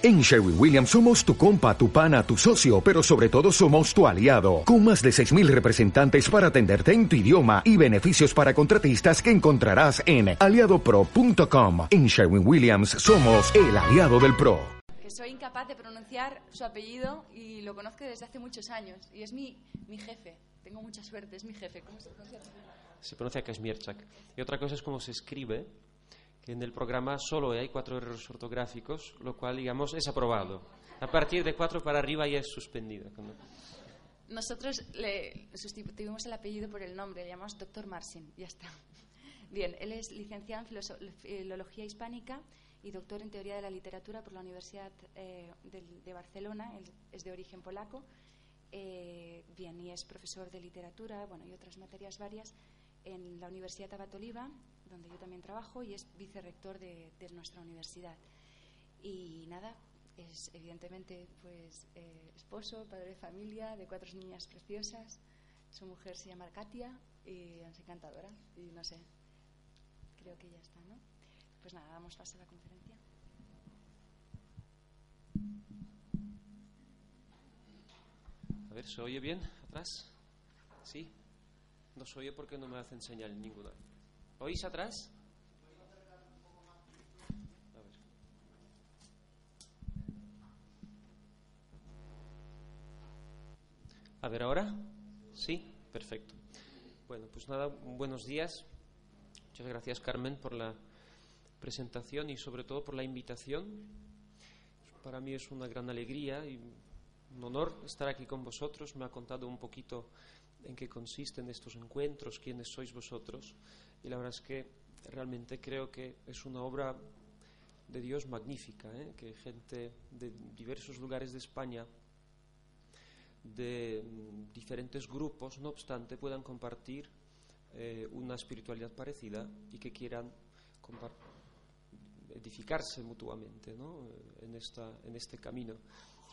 En Sherwin Williams somos tu compa, tu pana, tu socio, pero sobre todo somos tu aliado, con más de 6.000 representantes para atenderte en tu idioma y beneficios para contratistas que encontrarás en aliadopro.com. En Sherwin Williams somos el aliado del PRO. Que soy incapaz de pronunciar su apellido y lo conozco desde hace muchos años y es mi, mi jefe. Tengo mucha suerte, es mi jefe. ¿Cómo se pronuncia? Se pronuncia Kazmierczak. Y otra cosa es cómo se escribe, en el programa solo hay cuatro errores ortográficos, lo cual, digamos, es aprobado. A partir de cuatro para arriba ya es suspendido. Nosotros le sustituimos el apellido por el nombre, le llamamos doctor Marsin, ya está. Bien, él es licenciado en Filología Hispánica y doctor en Teoría de la Literatura por la Universidad eh, del- de, Barcelona, él es de origen polaco. Eh, bien, y es profesor de literatura bueno, y otras materias varias en la Universidad Abat Oliva, donde yo también trabajo, y es vicerrector de, de nuestra universidad. Y nada, es evidentemente pues eh, esposo, padre de familia, de cuatro niñas preciosas. Su mujer se llama Katia y es encantadora. Y no sé, creo que ya está, ¿no? Pues nada, damos paso a la conferencia. A ver, ¿se oye bien atrás? ¿Sí? No se oye porque no me hacen señal ninguna. ¿Oís atrás? A ver. ¿ahora? ¿Sí? Perfecto. Bueno, pues nada, buenos días. Muchas gracias, Carmen, por la presentación y sobre todo por la invitación. Para mí es una gran alegría y un honor estar aquí con vosotros. Me ha contado un poquito en qué consisten estos encuentros, quiénes sois vosotros. Y la verdad es que realmente creo que es una obra de Dios magnífica, ¿eh? que gente de diversos lugares de España, de mm, diferentes grupos, no obstante, puedan compartir eh, una espiritualidad parecida y que quieran edificarse mutuamente ¿no? Eh, en, esta, en este camino.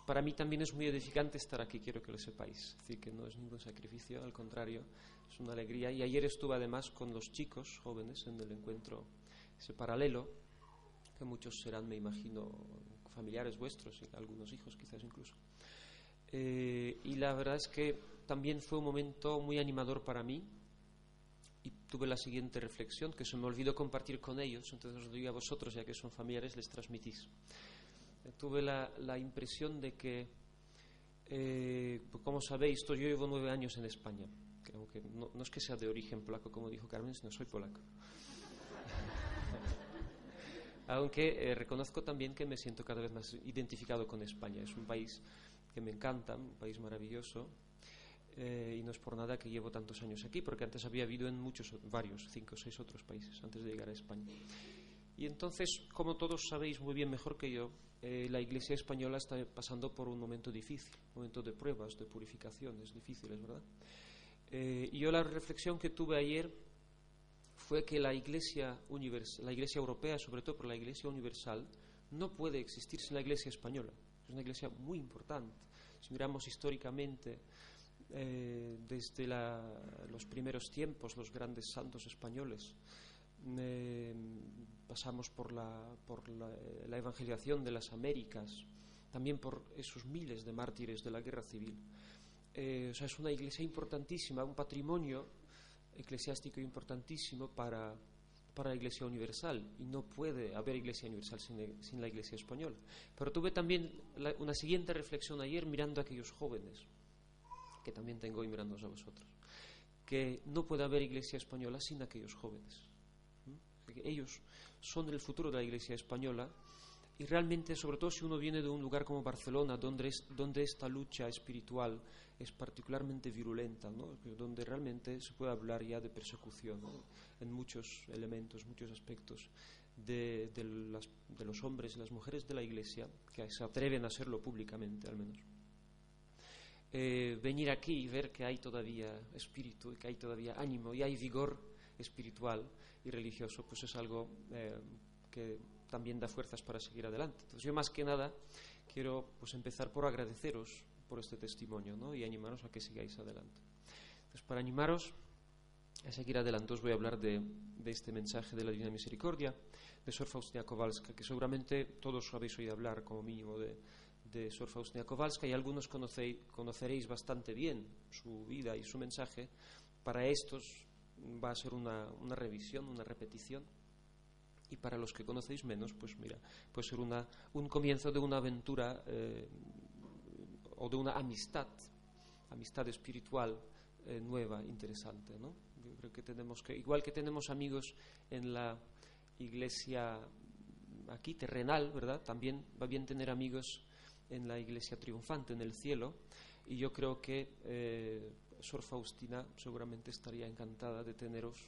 Para mí también es muy edificante estar aquí, quiero que lo sepáis. Es decir, que no es ningún sacrificio, al contrario, es una alegría. Y ayer estuve además con los chicos jóvenes en el encuentro ese paralelo, que muchos serán, me imagino, familiares vuestros, algunos hijos quizás incluso. Eh, y la verdad es que también fue un momento muy animador para mí, y tuve la siguiente reflexión que se me olvidó compartir con ellos, entonces os digo a vosotros, ya que son familiares, les transmitís. Eh, Tuve la, la impresión de que, eh, como sabéis, yo llevo nueve años en España, aunque no, es que sea de origen polaco, como dijo Carmen, sino soy polaco. aunque eh, reconozco también que me siento cada vez más identificado con España. Es un país que me encanta, un país maravilloso, eh, y no es por nada que llevo tantos años aquí, porque antes había vivido en muchos, varios, cinco o seis otros países antes de llegar a España. Y entonces, como todos sabéis muy bien mejor que yo, eh, la Iglesia española está pasando por un momento difícil, un momento de pruebas, de purificaciones difíciles, ¿verdad? Eh, y yo la reflexión que tuve ayer fue que la Iglesia, la Iglesia europea, sobre todo por la Iglesia universal, no puede existir sin la Iglesia española. Es una Iglesia muy importante. Si miramos históricamente, eh, desde la- los primeros tiempos, los grandes santos españoles, eh, pasamos por, la, por la, la evangelización de las Américas, también por esos miles de mártires de la guerra civil. Eh, o sea, es una iglesia importantísima, un patrimonio eclesiástico importantísimo para, para la Iglesia Universal y no puede haber Iglesia Universal sin, sin la Iglesia española. Pero tuve también la- una siguiente reflexión ayer mirando a aquellos jóvenes, que también tengo hoy mirándoos a vosotros, que no puede haber Iglesia española sin aquellos jóvenes. Ellos son el futuro de la Iglesia española y realmente, sobre todo si uno viene de un lugar como Barcelona, donde, es- donde esta lucha espiritual es particularmente virulenta, ¿no? donde realmente se puede hablar ya de persecución en muchos elementos, muchos aspectos de los hombres y las mujeres de la Iglesia, que se atreven a hacerlo públicamente al menos. Eh, venir aquí y ver que hay todavía espíritu, y que hay todavía ánimo y hay vigor espiritual y religioso, pues es algo eh, que también da fuerzas para seguir adelante. Entonces yo más que nada quiero pues empezar por agradeceros por este testimonio ¿no? y animaros a que sigáis adelante. Entonces para animaros a seguir adelante os voy a hablar de, de este mensaje de la Divina Misericordia de Sor Faustina Kowalska, que seguramente todos habéis oído hablar como mínimo de, de Sor Faustina Kowalska y algunos conoceréis bastante bien su vida y su mensaje. Para estos va a ser una, una revisión, una repetición. Y para los que conocéis menos, pues mira, puede ser una, un comienzo de una aventura eh, o de una amistad, amistad espiritual eh, nueva, interesante, ¿no? Yo creo que tenemos que, igual que tenemos amigos en la iglesia aquí terrenal, ¿verdad? También va bien tener amigos en la iglesia triunfante, en el cielo, y yo creo que eh, Sor Faustina seguramente estaría encantada de teneros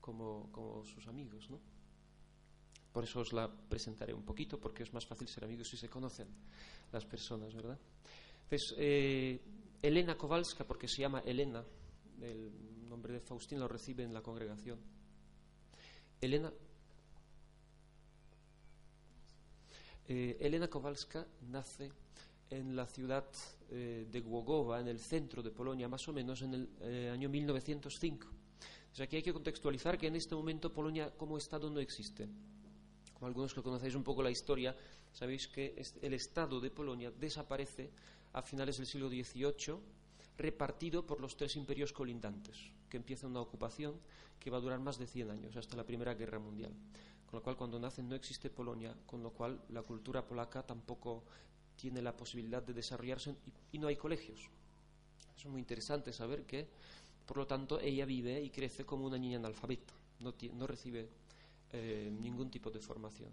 como, como, sus amigos, ¿no? Por eso os la presentaré un poquito, porque es más fácil ser amigos si se conocen las personas, ¿verdad? Entonces, eh, Elena Kowalska, porque se llama Elena, el nombre de Faustina lo recibe en la congregación. Elena, eh, Elena Kowalska nace en la ciudad eh, de Głogowa, en el centro de Polonia, más o menos en el año 1905. O sea, aquí hay que contextualizar que en este momento Polonia como Estado no existe. Como algunos que conocéis un poco la historia, sabéis que el Estado de Polonia desaparece a finales del siglo XVIII, repartido por los tres imperios colindantes, que empieza una ocupación que va a durar más de 100 años, hasta la Primera Guerra Mundial. Con lo cual, cuando nacen no existe Polonia, con lo cual la cultura polaca tampoco tiene la posibilidad de desarrollarse y, no hay colegios. es muy interesante saber que, por lo tanto, ella vive y crece como una niña analfabeta, no, no recibe eh, ningún tipo de formación.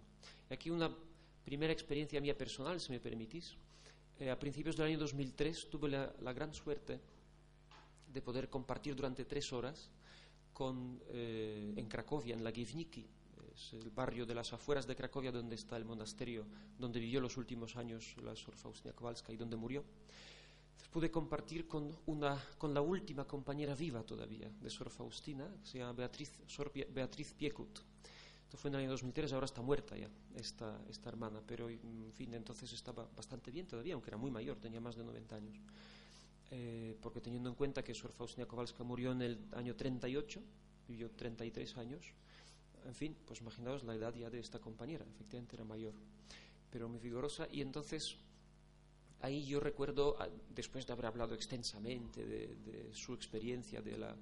Y aquí una primera experiencia mía personal, si me permitís. Eh, a principios del año 2003 tuve la, gran suerte de poder compartir durante tres horas eh, en Cracovia, en la Givniki, es el barrio de las afueras de Cracovia donde está el monasterio donde vivió los últimos años la Sor Faustina Kowalska y donde murió. pude compartir con la última compañera viva todavía de Sor Faustina, que se llama Beatriz, Sor Beatriz Piekut. Esto fue en el año 2003, ahora está muerta ya esta, esta hermana, pero en fin, entonces estaba bastante bien todavía, aunque era muy mayor, tenía más de 90 años. Eh, porque teniendo en cuenta que Sor Faustina Kowalska murió en el año 38, vivió 33 años, en fin, pues imaginaos la edad ya de esta compañera, efectivamente era mayor, pero muy vigorosa. Y entonces, ahí yo recuerdo, ah, después de haber hablado extensamente de, su experiencia, de, la,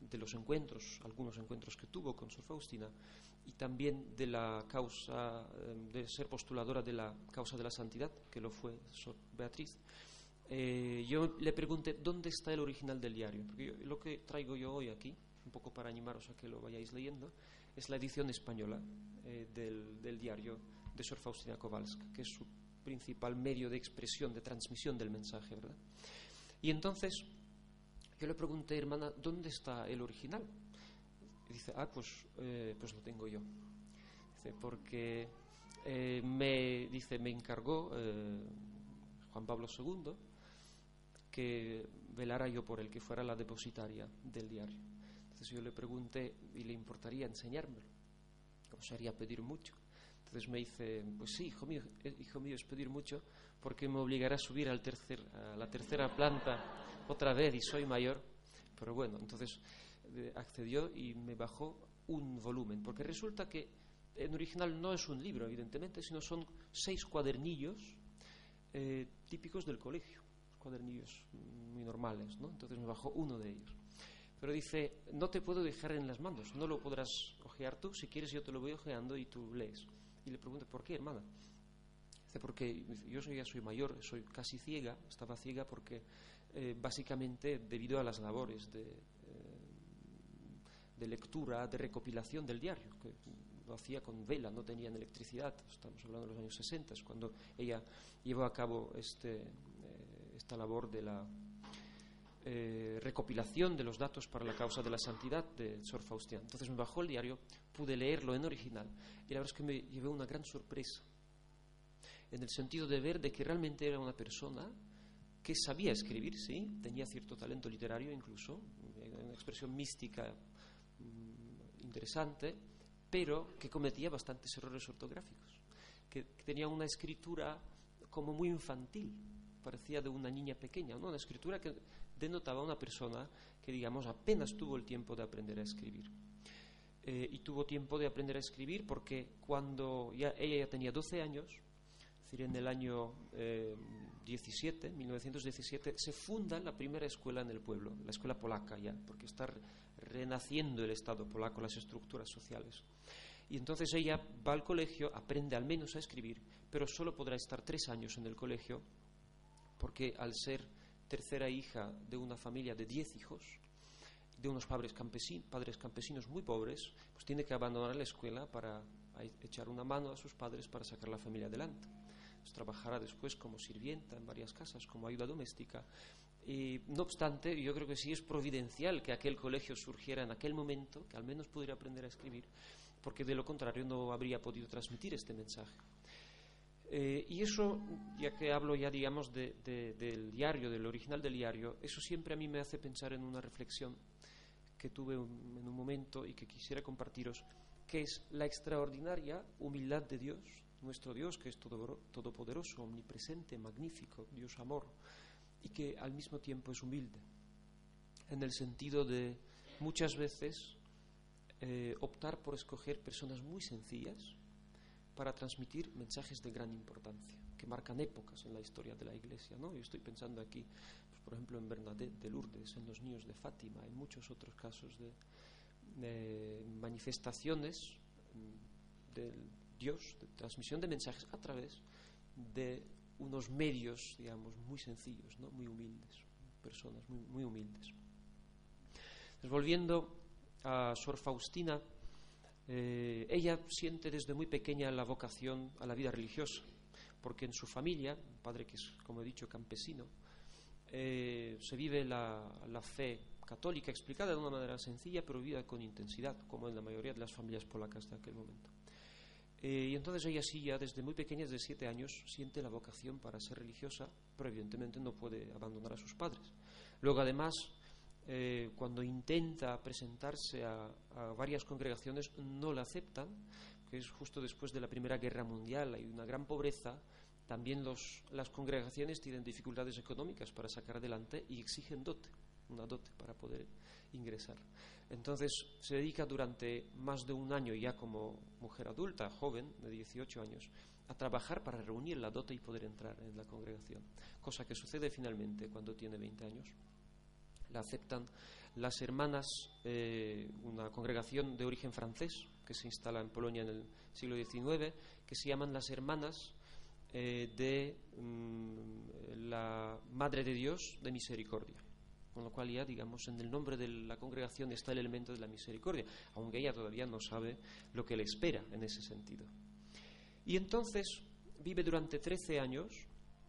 de los encuentros, algunos encuentros que tuvo con Sor Faustina, y también de la causa, em, de ser postuladora de la causa de la santidad, que lo fue Sor Beatriz, eh, yo le pregunté dónde está el original del diario, porque lo que traigo yo hoy aquí, un poco para animaros a que lo vayáis leyendo, es la edición española eh, del, diario de Sor Faustina Kowalska, que es su principal medio de expresión, de transmisión del mensaje, ¿verdad? Y entonces yo le pregunté, hermana, ¿dónde está el original? Y dice, ah, pues, eh, pues lo tengo yo. Dice, porque eh, me, dice, me encargó Juan Pablo II que velara yo por el que fuera la depositaria del diario. Entonces yo le pregunté, ¿y le importaría enseñármelo? ¿O sería pedir mucho? Entonces me dice, pues sí, hijo mío, eh, hijo mío, es pedir mucho porque me obligará a subir al tercer, a la tercera planta otra vez y soy mayor. Pero bueno, entonces eh, accedió y me bajó un volumen, porque resulta que en original no es un libro, evidentemente, sino son seis cuadernillos eh, típicos del colegio, cuadernillos muy normales, ¿no? Entonces me bajó uno de ellos. Pero dice, no te puedo dejar en las manos, no lo podrás ojear tú, si quieres yo te lo voy ojeando y tú lees. Y le pregunto, ¿por qué, hermana? Dice, porque yo soy, ya soy mayor, soy casi ciega, estaba ciega porque eh, básicamente debido a las labores de, eh, de lectura, de recopilación del diario, que lo hacía con vela, no tenían electricidad, estamos hablando de los años 60, cuando ella llevó a cabo este, eh, esta labor de la eh, recopilación de los datos para la causa de la santidad de Sor Faustina. Entonces me bajó el diario, pude leerlo en original y la verdad es que me llevé una gran sorpresa en el sentido de ver de que realmente era una persona que sabía escribir, sí, tenía cierto talento literario incluso, una expresión mística mm, interesante, pero que cometía bastantes errores ortográficos, que tenía una escritura como muy infantil, parecía de una niña pequeña, una escritura que denotaba a una persona que, digamos, apenas tuvo el tiempo de aprender a escribir. Eh, y tuvo tiempo de aprender a escribir porque cuando ella ya tenía 12 años, es decir, en el año 17, 1917, se funda la primera escuela en el pueblo, la escuela polaca ya, porque está renaciendo el Estado polaco, las estructuras sociales. Y entonces ella va al colegio, aprende al menos a escribir, pero solo podrá estar tres años en el colegio, porque al ser tercera hija de una familia de diez hijos, de unos padres, padres campesinos muy pobres, pues tiene que abandonar la escuela para echar una mano a sus padres para sacar la familia adelante. Pues trabajará después como sirvienta en varias casas, como ayuda doméstica. Y, no obstante, yo creo que sí es providencial que aquel colegio surgiera en aquel momento, que al menos pudiera aprender a escribir, porque de lo contrario no habría podido transmitir este mensaje. Eh, y eso, ya que hablo ya, digamos, del diario, del original del diario, eso siempre a mí me hace pensar en una reflexión que tuve en un momento y que quisiera compartiros, que es la extraordinaria humildad de Dios, nuestro Dios, que es todopoderoso, omnipresente, magnífico, Dios amor, y que al mismo tiempo es humilde, en el sentido de muchas veces eh, optar por escoger personas muy sencillas para transmitir mensajes de gran importancia, que marcan épocas en la historia de la Iglesia. ¿no? Yo estoy pensando aquí, pues, por ejemplo, en Bernadette de Lourdes, en los niños de Fátima, en muchos otros casos de, manifestaciones mm, del Dios, de transmisión de mensajes a través de unos medios, digamos, muy sencillos, ¿no? muy humildes, personas muy, humildes. volviendo a Sor Faustina, eh, ella siente desde muy pequeña la vocación a la vida religiosa, porque en su familia, padre que es, como he dicho, campesino, eh, se vive la, fe católica explicada de una manera sencilla, pero vivida con intensidad, como en la mayoría de las familias polacas de aquel momento. Eh, y entonces ella sí, ya desde muy pequeña, desde siete años, siente la vocación para ser religiosa, pero evidentemente no puede abandonar a sus padres. Luego, además, eh, cuando intenta presentarse a, varias congregaciones no la aceptan, que es justo después de la Primera Guerra Mundial, hay una gran pobreza, también las congregaciones tienen dificultades económicas para sacar adelante y exigen dote, una dote para poder ingresar. Entonces se dedica durante más de un año ya como mujer adulta, joven, de 18 años, a trabajar para reunir la dote y poder entrar en la congregación, cosa que sucede finalmente cuando tiene 20 años la aceptan las hermanas, eh, una congregación de origen francés que se instala en Polonia en el siglo XIX, que se llaman las hermanas eh, de mm, la Madre de Dios de Misericordia. Con lo cual ya, digamos, en el nombre de la congregación está el elemento de la misericordia, aunque ella todavía no sabe lo que le espera en ese sentido. Y entonces vive durante 13 años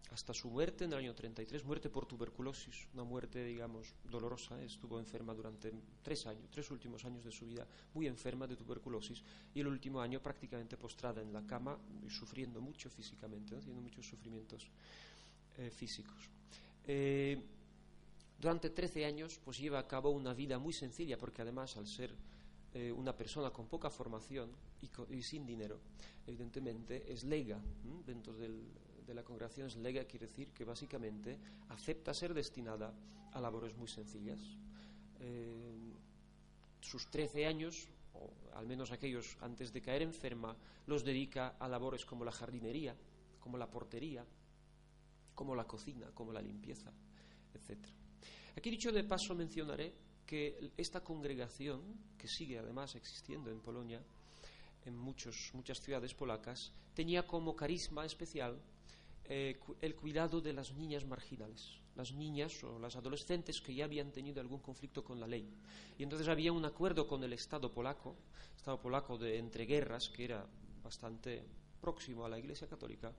hasta su muerte en el año 33, muerte por tuberculosis, una muerte, digamos, dolorosa. Estuvo enferma durante tres años, tres últimos años de su vida, muy enferma de tuberculosis, y el último año prácticamente postrada en la cama y sufriendo mucho físicamente, haciendo muchos sufrimientos eh, físicos. Eh, durante 13 años, pues lleva a cabo una vida muy sencilla, porque además, al ser eh, una persona con poca formación y, sin dinero, evidentemente es lega dentro de la congregación es lega, quiere decir que básicamente acepta ser destinada a labores muy sencillas. Eh, sus 13 años, o al menos aquellos antes de caer enferma, los dedica a labores como la jardinería, como la portería, como la cocina, como la limpieza, etc. Aquí dicho de paso mencionaré que esta congregación, que sigue además existiendo en Polonia, en muchos, muchas ciudades polacas, tenía como carisma especial eh, el cuidado de las niñas marginales, las niñas o las adolescentes que ya habían tenido algún conflicto con la ley. Y entonces había un acuerdo con el Estado polaco, Estado polaco de entreguerras, que era bastante próximo a la Iglesia Católica,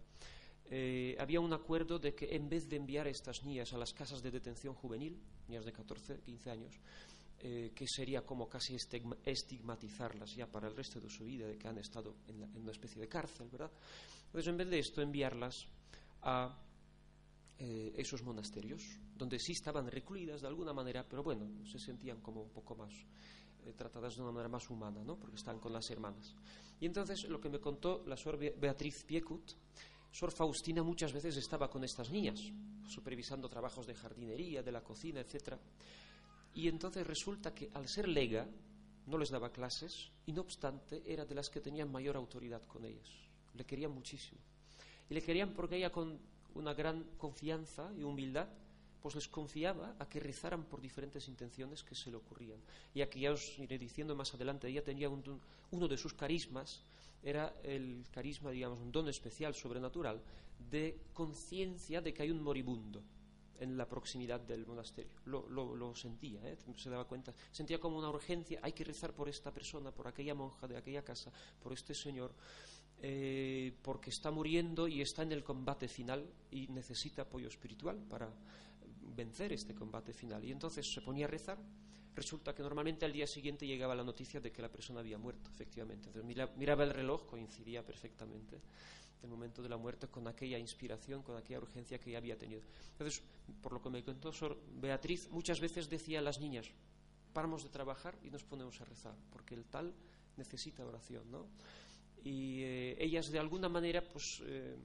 eh, había un acuerdo de que en vez de enviar a estas niñas a las casas de detención juvenil, niñas de 14, 15 años, eh, que sería como casi estigmatizarlas ya para el resto de su vida, de que han estado en, en una especie de cárcel, ¿verdad? Entonces, en vez de esto, enviarlas a eh, esos monasterios, donde sí estaban recluidas de alguna manera, pero bueno, se sentían como un poco más eh, tratadas de una manera más humana, ¿no? porque están con las hermanas. Y entonces lo que me contó la suerte Beatriz Piekut Sor Faustina muchas veces estaba con estas niñas, supervisando trabajos de jardinería, de la cocina, etc. Y entonces resulta que al ser lega, no les daba clases y no obstante era de las que tenían mayor autoridad con ellas. Le querían muchísimo. Y le querían porque ella con una gran confianza y humildad pues les confiaba a que rezaran por diferentes intenciones que se le ocurrían. Y aquí ya os iré diciendo más adelante, ella tenía uno de sus carismas, era el carisma, digamos, un don especial, sobrenatural, de conciencia de que hay un moribundo en la proximidad del monasterio. Lo, sentía, ¿eh? se daba cuenta. Sentía como una urgencia, hay que rezar por esta persona, por aquella monja de aquella casa, por este señor, eh, porque está muriendo y está en el combate final y necesita apoyo espiritual para vencer este combate final. Y entonces se ponía a rezar. Resulta que normalmente al día siguiente llegaba la noticia de que la persona había muerto, efectivamente. Entonces miraba el reloj, coincidía perfectamente el momento de la muerte con aquella inspiración, con aquella urgencia que ya había tenido. Entonces, por lo que me contó Sor Beatriz, muchas veces decía a las niñas, paramos de trabajar y nos ponemos a rezar, porque el tal necesita oración, ¿no? Y eh, ellas de alguna manera, pues, eh,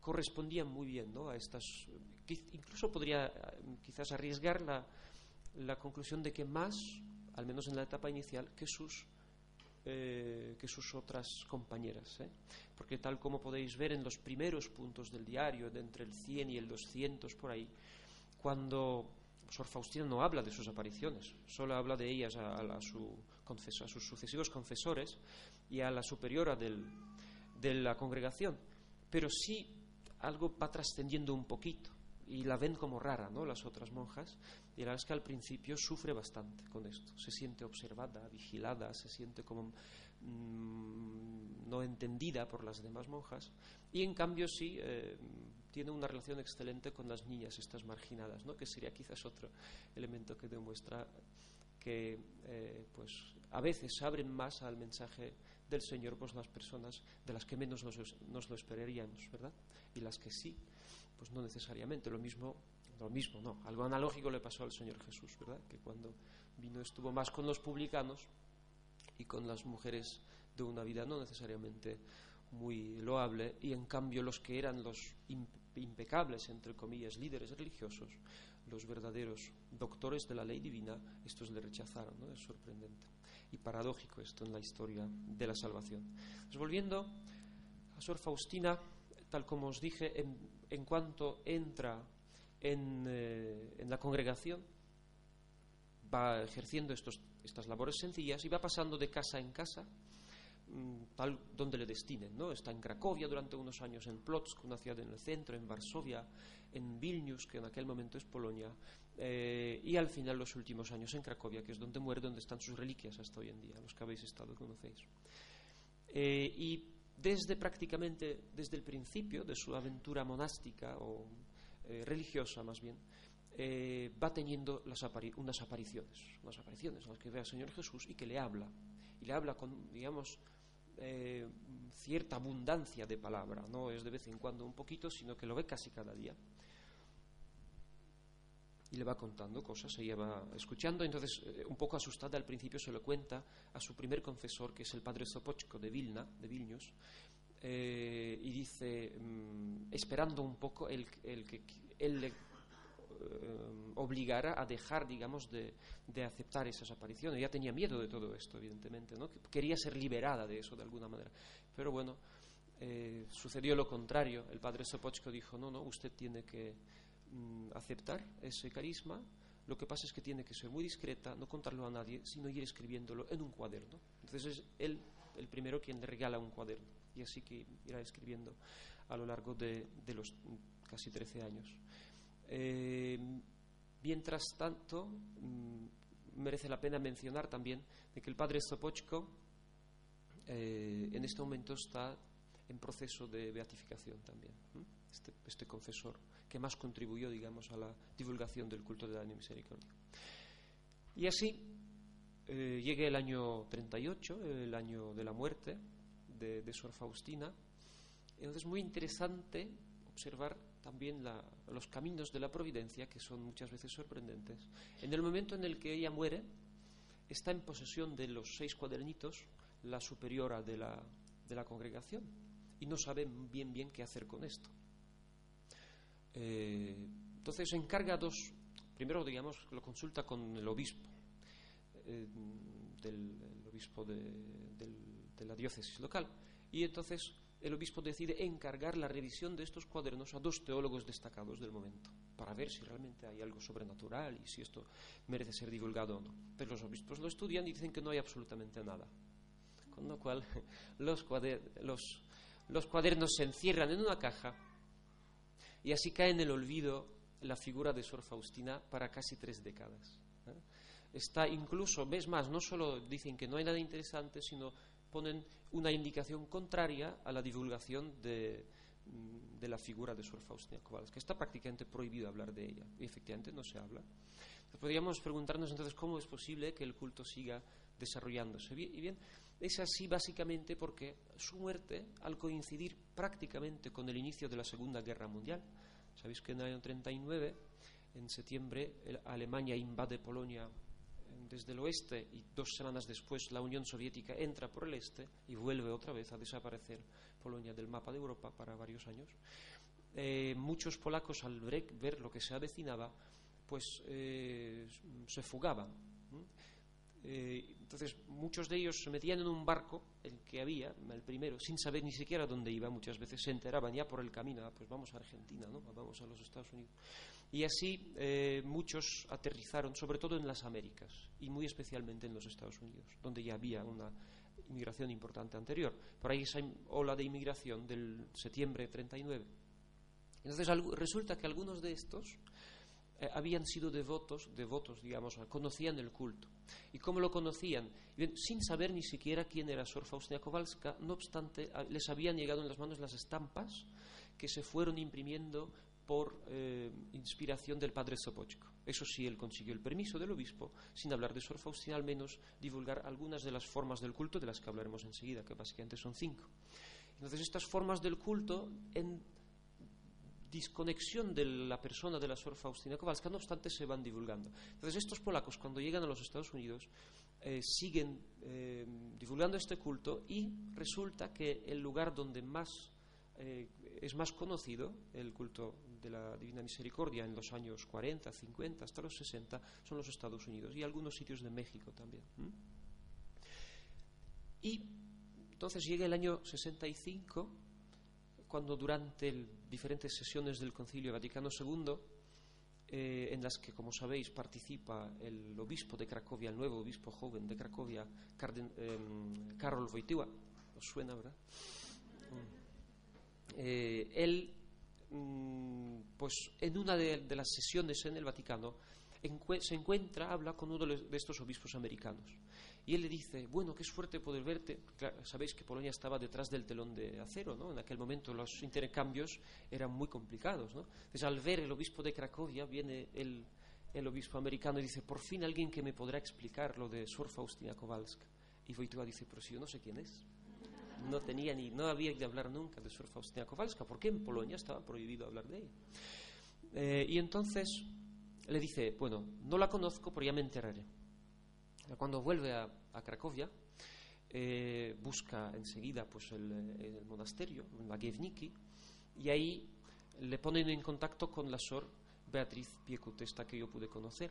correspondían muy bien, ¿no? A estas incluso podría eh, quizás arriesgar la, conclusión de que más, al menos en la etapa inicial, que sus, eh, que sus otras compañeras. ¿eh? Porque tal como podéis ver en los primeros puntos del diario, de entre el 100 y el 200 por ahí, cuando Sor Faustina no habla de sus apariciones, solo habla de ellas a, a, su a sus sucesivos confesores y a la superiora de la congregación, pero sí algo va trascendiendo un poquito y la ven como rara, ¿no? Las otras monjas. Y la verdad es que al principio sufre bastante con esto. Se siente observada, vigilada, se siente como mm, no entendida por las demás monjas. Y en cambio sí eh, tiene una relación excelente con las niñas, estas marginadas, ¿no? Que sería quizás otro elemento que demuestra que eh, pues a veces abren más al mensaje del Señor pues las personas de las que menos nos, nos lo esperaríamos, ¿verdad? Y las que sí pues no necesariamente. Lo mismo, lo mismo, no. Algo analógico le pasó al Señor Jesús, ¿verdad? Que cuando vino estuvo más con los publicanos y con las mujeres de una vida no necesariamente muy loable, y en cambio los que eran los impecables, entre comillas, líderes religiosos, los verdaderos doctores de la ley divina, estos le rechazaron, ¿no? Es sorprendente y paradójico esto en la historia de la salvación. Pues volviendo a Sor Faustina, tal como os dije, en, cuanto entra en, eh, en, la congregación, va ejerciendo estos, estas labores sencillas y va pasando de casa en casa, mm, donde le destinen. ¿no? Está en Cracovia durante unos años, en Plotzk, una ciudad en el centro, en Varsovia, en Vilnius, que en aquel momento es Polonia, eh, y al final los últimos años en Cracovia, que es donde muere, donde están sus reliquias hasta hoy en día, los que habéis estado conocéis. Eh, y desde prácticamente desde el principio de su aventura monástica o eh, religiosa más bien, eh, va teniendo las unas apariciones, unas apariciones en las que ve al Señor Jesús y que le habla, y le habla con, digamos, eh, cierta abundancia de palabra, no es de vez en cuando un poquito, sino que lo ve casi cada día. Y le va contando cosas, ella va escuchando, entonces un poco asustada al principio se lo cuenta a su primer confesor, que es el padre Sopochko de Vilna, de Vilnius, eh, y dice, mm, esperando un poco el, el que él le eh, obligara a dejar, digamos, de, de, aceptar esas apariciones. Ella tenía miedo de todo esto, evidentemente, ¿no? Quería ser liberada de eso de alguna manera. Pero bueno, eh, sucedió lo contrario. El padre Sopochko dijo, no, no, usted tiene que mm, aceptar ese carisma. Lo que pasa es que tiene que ser muy discreta, no contarlo a nadie, sino ir escribiéndolo en un cuaderno. Entonces es él el primero quien le regala un cuaderno y así que irá escribiendo a lo largo de, los casi 13 años. Eh, mientras tanto, mm, merece la pena mencionar también de que el padre Sopochko eh, en este momento está en proceso de beatificación también, este, este, confesor que más contribuyó, digamos, a la divulgación del culto de la misericordia. Y así eh, llegue el año 38, el año de la muerte, de, Sor Faustina. Entonces es muy interesante observar también los caminos de la providencia, que son muchas veces sorprendentes. En el momento en el que ella muere, está en posesión de los seis cuadernitos la superiora de la, de la congregación. y no sabe bien bien qué hacer con esto. Eh, entonces encarga dos, primero digamos lo consulta con el obispo, eh, del obispo de la diócesis local, y entonces el obispo decide encargar la revisión de estos cuadernos a dos teólogos destacados del momento, para ver si realmente hay algo sobrenatural y si esto merece ser divulgado o no. Pero los obispos lo estudian y dicen que no hay absolutamente nada. Con lo cual, los, cuadernos se encierran en una caja y así cae en el olvido la figura de Sor Faustina para casi tres décadas. ¿eh? Está incluso, ves más, no solo dicen que no hay nada interesante, sino ponen una indicación contraria a la divulgación de, mm, de la figura de Sor Faustina Kowalska. Está prácticamente prohibido hablar de ella y efectivamente no se habla. podríamos preguntarnos entonces cómo es posible que el culto siga desarrollándose. Y bien, es así básicamente porque su muerte, al coincidir prácticamente con el inicio de la Segunda Guerra Mundial, sabéis que en el año 39, en septiembre, Alemania invade Polonia desde el oeste y dos semanas después la Unión Soviética entra por el este y vuelve otra vez a desaparecer Polonia del mapa de Europa para varios años. Eh, muchos polacos al ver lo que se avecinaba, pues eh, se fugaban. Eh, entonces muchos de ellos se metían en un barco, el que había, el primero, sin saber ni siquiera dónde iba, muchas veces se enteraban ya por el camino, ah, pues vamos a Argentina, ¿no? vamos a los Estados Unidos. Y así eh, muchos aterrizaron, sobre todo en las Américas y muy especialmente en los Estados Unidos, donde ya había una inmigración importante anterior. Por ahí esa ola de inmigración del septiembre de 39. Entonces resulta que algunos de estos eh, habían sido devotos, devotos, digamos, conocían el culto. ¿Y cómo lo conocían? sin saber ni siquiera quién era Sor Faustina Kowalska, no obstante, les habían llegado en las manos las estampas que se fueron imprimiendo por eh, inspiración del padre Sopochko. Eso sí, él consiguió el permiso del obispo, sin hablar de Sor Faustina, al menos divulgar algunas de las formas del culto, de las que hablaremos enseguida, que básicamente son cinco. Entonces, estas formas del culto, en disconexión de la persona de la Sor Faustina Kowalska, no obstante, se van divulgando. Entonces, estos polacos, cuando llegan a los Estados Unidos, eh, siguen eh, divulgando este culto y resulta que el lugar donde más es más conocido, el culto de la Divina Misericordia en los años 40, 50, hasta los 60, son los Estados Unidos y algunos sitios de México también. Y entonces llega el año 65, cuando durante diferentes sesiones del Concilio Vaticano II, eh, en las que, como sabéis, participa el obispo de Cracovia, el nuevo obispo joven de Cracovia, em, Karol Wojtyła, ¿os suena, verdad? Eh, él Mm, pues en una de, las sesiones en el Vaticano se encuentra, habla con uno de estos obispos americanos. Y él le dice, bueno, qué suerte poder verte. sabéis que Polonia estaba detrás del telón de acero, ¿no? En aquel momento los intercambios eran muy complicados, ¿no? Entonces al ver el obispo de Cracovia viene el, el obispo americano y dice, por fin alguien que me podrá explicar lo de Sor Faustina Kowalska. Y Wojtyła dice, pero si yo no sé quién es no tenía ni, no había que hablar nunca de Sor Faustina Kowalska, porque en Polonia estaba prohibido hablar de ella. Eh, y entonces le dice, bueno, no la conozco, pero ya me enteraré. Cuando vuelve a, Cracovia, eh, busca enseguida pues, el, el monasterio, la Gievniki, y ahí le ponen en contacto con la Sor Beatriz Piekut, esta que yo pude conocer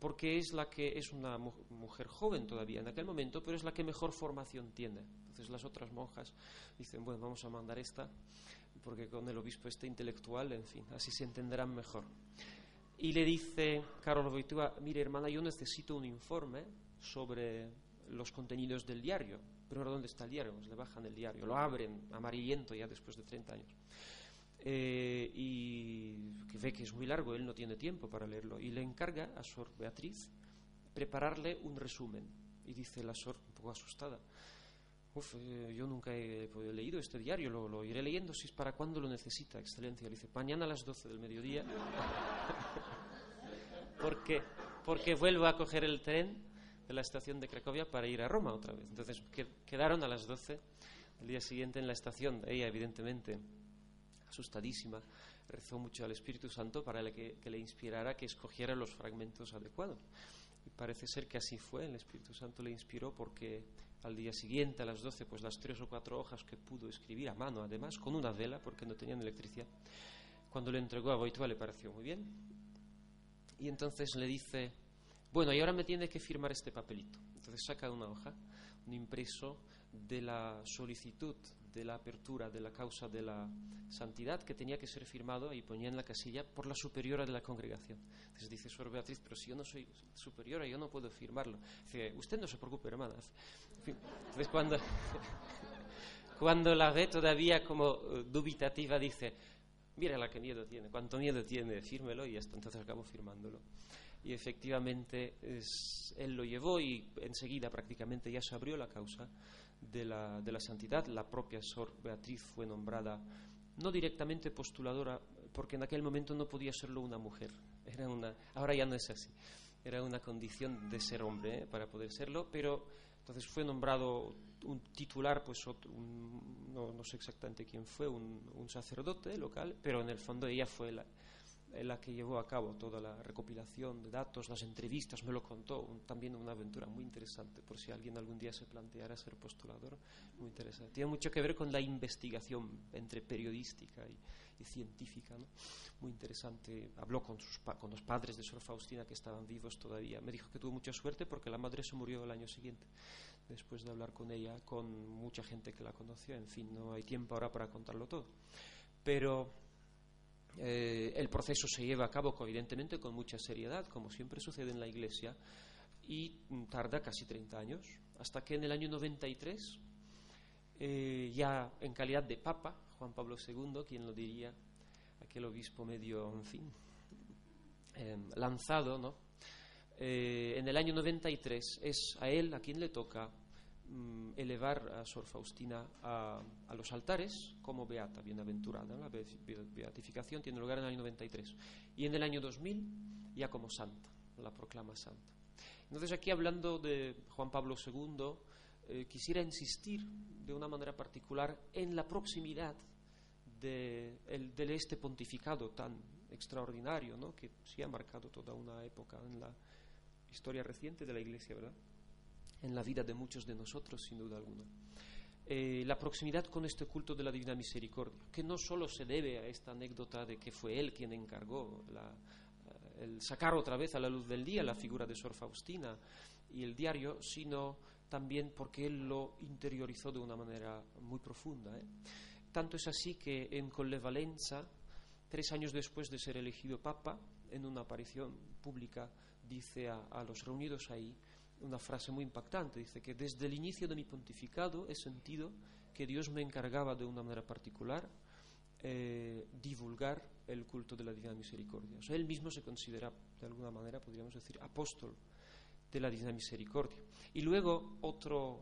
porque es la que es una mujer joven todavía en aquel momento, pero es la que mejor formación tiene. Entonces las otras monjas dicen, bueno, vamos a mandar esta, porque con el obispo este intelectual, en fin, así se entenderán mejor. Y le dice Carol Wojtyła, mire hermana, yo necesito un informe sobre los contenidos del diario. Pero ¿dónde está el diario? Pues le bajan el diario, lo abren amarillento ya después de 30 años. Eh, y que ve que es muy largo, él no tiene tiempo para leerlo, y le encarga a Sor Beatriz prepararle un resumen. Y dice la Sor, un poco asustada, Uf, eh, yo nunca he, leído este diario, lo, iré leyendo si es para cuando lo necesita, excelencia. Le dice, mañana a las 12 del mediodía, porque, porque vuelvo a coger el tren de la estación de Cracovia para ir a Roma otra vez. Entonces quedaron a las 12 el día siguiente en la estación, ella evidentemente asustadísima, rezó mucho al Espíritu Santo para que, le inspirara que escogiera los fragmentos adecuados. Y parece ser que así fue, el Espíritu Santo le inspiró porque al día siguiente, a las 12, pues las tres o cuatro hojas que pudo escribir a mano, además, con una vela, porque no tenían electricidad. Cuando le entregó a Boitua le pareció muy bien. Y entonces le dice, bueno, y ahora me tiene que firmar este papelito. Entonces saca una hoja, un impreso de la solicitud de la apertura de la causa de la santidad que tenía que ser firmado y ponía en la casilla por la superiora de la congregación. Entonces dice Sor Beatriz, pero si yo no soy superiora, yo no puedo firmarlo. Dice, usted no se preocupe, hermana. Entonces cuando, cuando la ve todavía como eh, dubitativa, dice, mira la que miedo tiene, cuánto miedo tiene, fírmelo y hasta entonces acabo firmándolo. Y efectivamente él lo llevó y enseguida prácticamente ya se abrió la causa de la, de la santidad. La propia Sor Beatriz fue nombrada no directamente postuladora, porque en aquel momento no podía serlo una mujer. Era una, ahora ya no es así. Era una condición de ser hombre ¿eh? para poder serlo, pero entonces fue nombrado un titular, pues no, no, sé exactamente quién fue, un, un, sacerdote local, pero en el fondo ella fue la, la que llevó a cabo toda la recopilación de datos, las entrevistas, me lo contó, también una aventura muy interesante, por si alguien algún día se planteara ser postulador, muy interesante. Tiene mucho que ver con la investigación entre periodística y, científica, ¿no? muy interesante. Habló con, sus con los padres de Sor Faustina que estaban vivos todavía. Me dijo que tuvo mucha suerte porque la madre se murió el año siguiente, después de hablar con ella, con mucha gente que la conoció. En fin, no hay tiempo ahora para contarlo todo. Pero eh, el proceso se lleva a cabo, evidentemente, con mucha seriedad, como siempre sucede en la Iglesia, y tarda casi 30 años, hasta que en el año 93, eh, ya en calidad de Papa, Juan Pablo II, quien lo diría, aquel obispo medio, en fin, em, lanzado, ¿no? Eh, en el año 93 es a él a quien le toca Mm, elevar a Sor Faustina a, los altares como beata, bienaventurada. La beatificación tiene lugar en el año 93. Y en el año 2000 ya como santa, la proclama santa. Entonces aquí hablando de Juan Pablo II, eh, quisiera insistir de una manera particular en la proximidad de, este pontificado tan extraordinario, ¿no? que sí ha marcado toda una época en la historia reciente de la Iglesia, ¿verdad? En la vida de muchos de nosotros, sin duda alguna. Eh, la proximidad con este culto de la Divina Misericordia, que no solo se debe a esta anécdota de que fue él quien encargó eh, el sacar otra vez a la luz del día la figura de Sor Faustina y el diario, sino también porque él lo interiorizó de una manera muy profunda. ¿eh? Tanto es así que en Collevalenza, tres años después de ser elegido Papa, en una aparición pública, dice a los reunidos ahí, una frase muy impactante. Dice que desde el inicio de mi pontificado he sentido que Dios me encargaba de una manera particular eh, divulgar el culto de la Divina Misericordia. O él mismo se considera, de alguna manera, podríamos decir, apóstol de la Divina Misericordia. Y luego otro,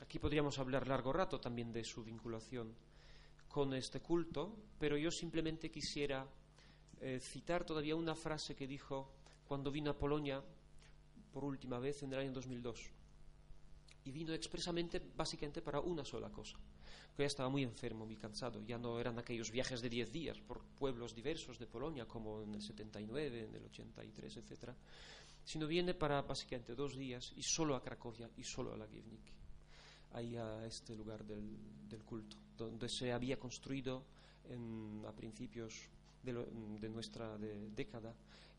aquí podríamos hablar largo rato también de su vinculación con este culto, pero yo simplemente quisiera eh, citar todavía una frase que dijo cuando vino a Polonia por última vez en el año 2002. Y vino expresamente, básicamente, para una sola cosa. Que ya estaba muy enfermo, muy cansado. Ya no eran aquellos viajes de 10 días por pueblos diversos de Polonia, como en el 79, en el 83, etc. Sino viene para básicamente dos días y solo a Cracovia y solo a la Gievnik. Ahí a este lugar del, del culto, donde se había construido en, a principios de, de nuestra de, década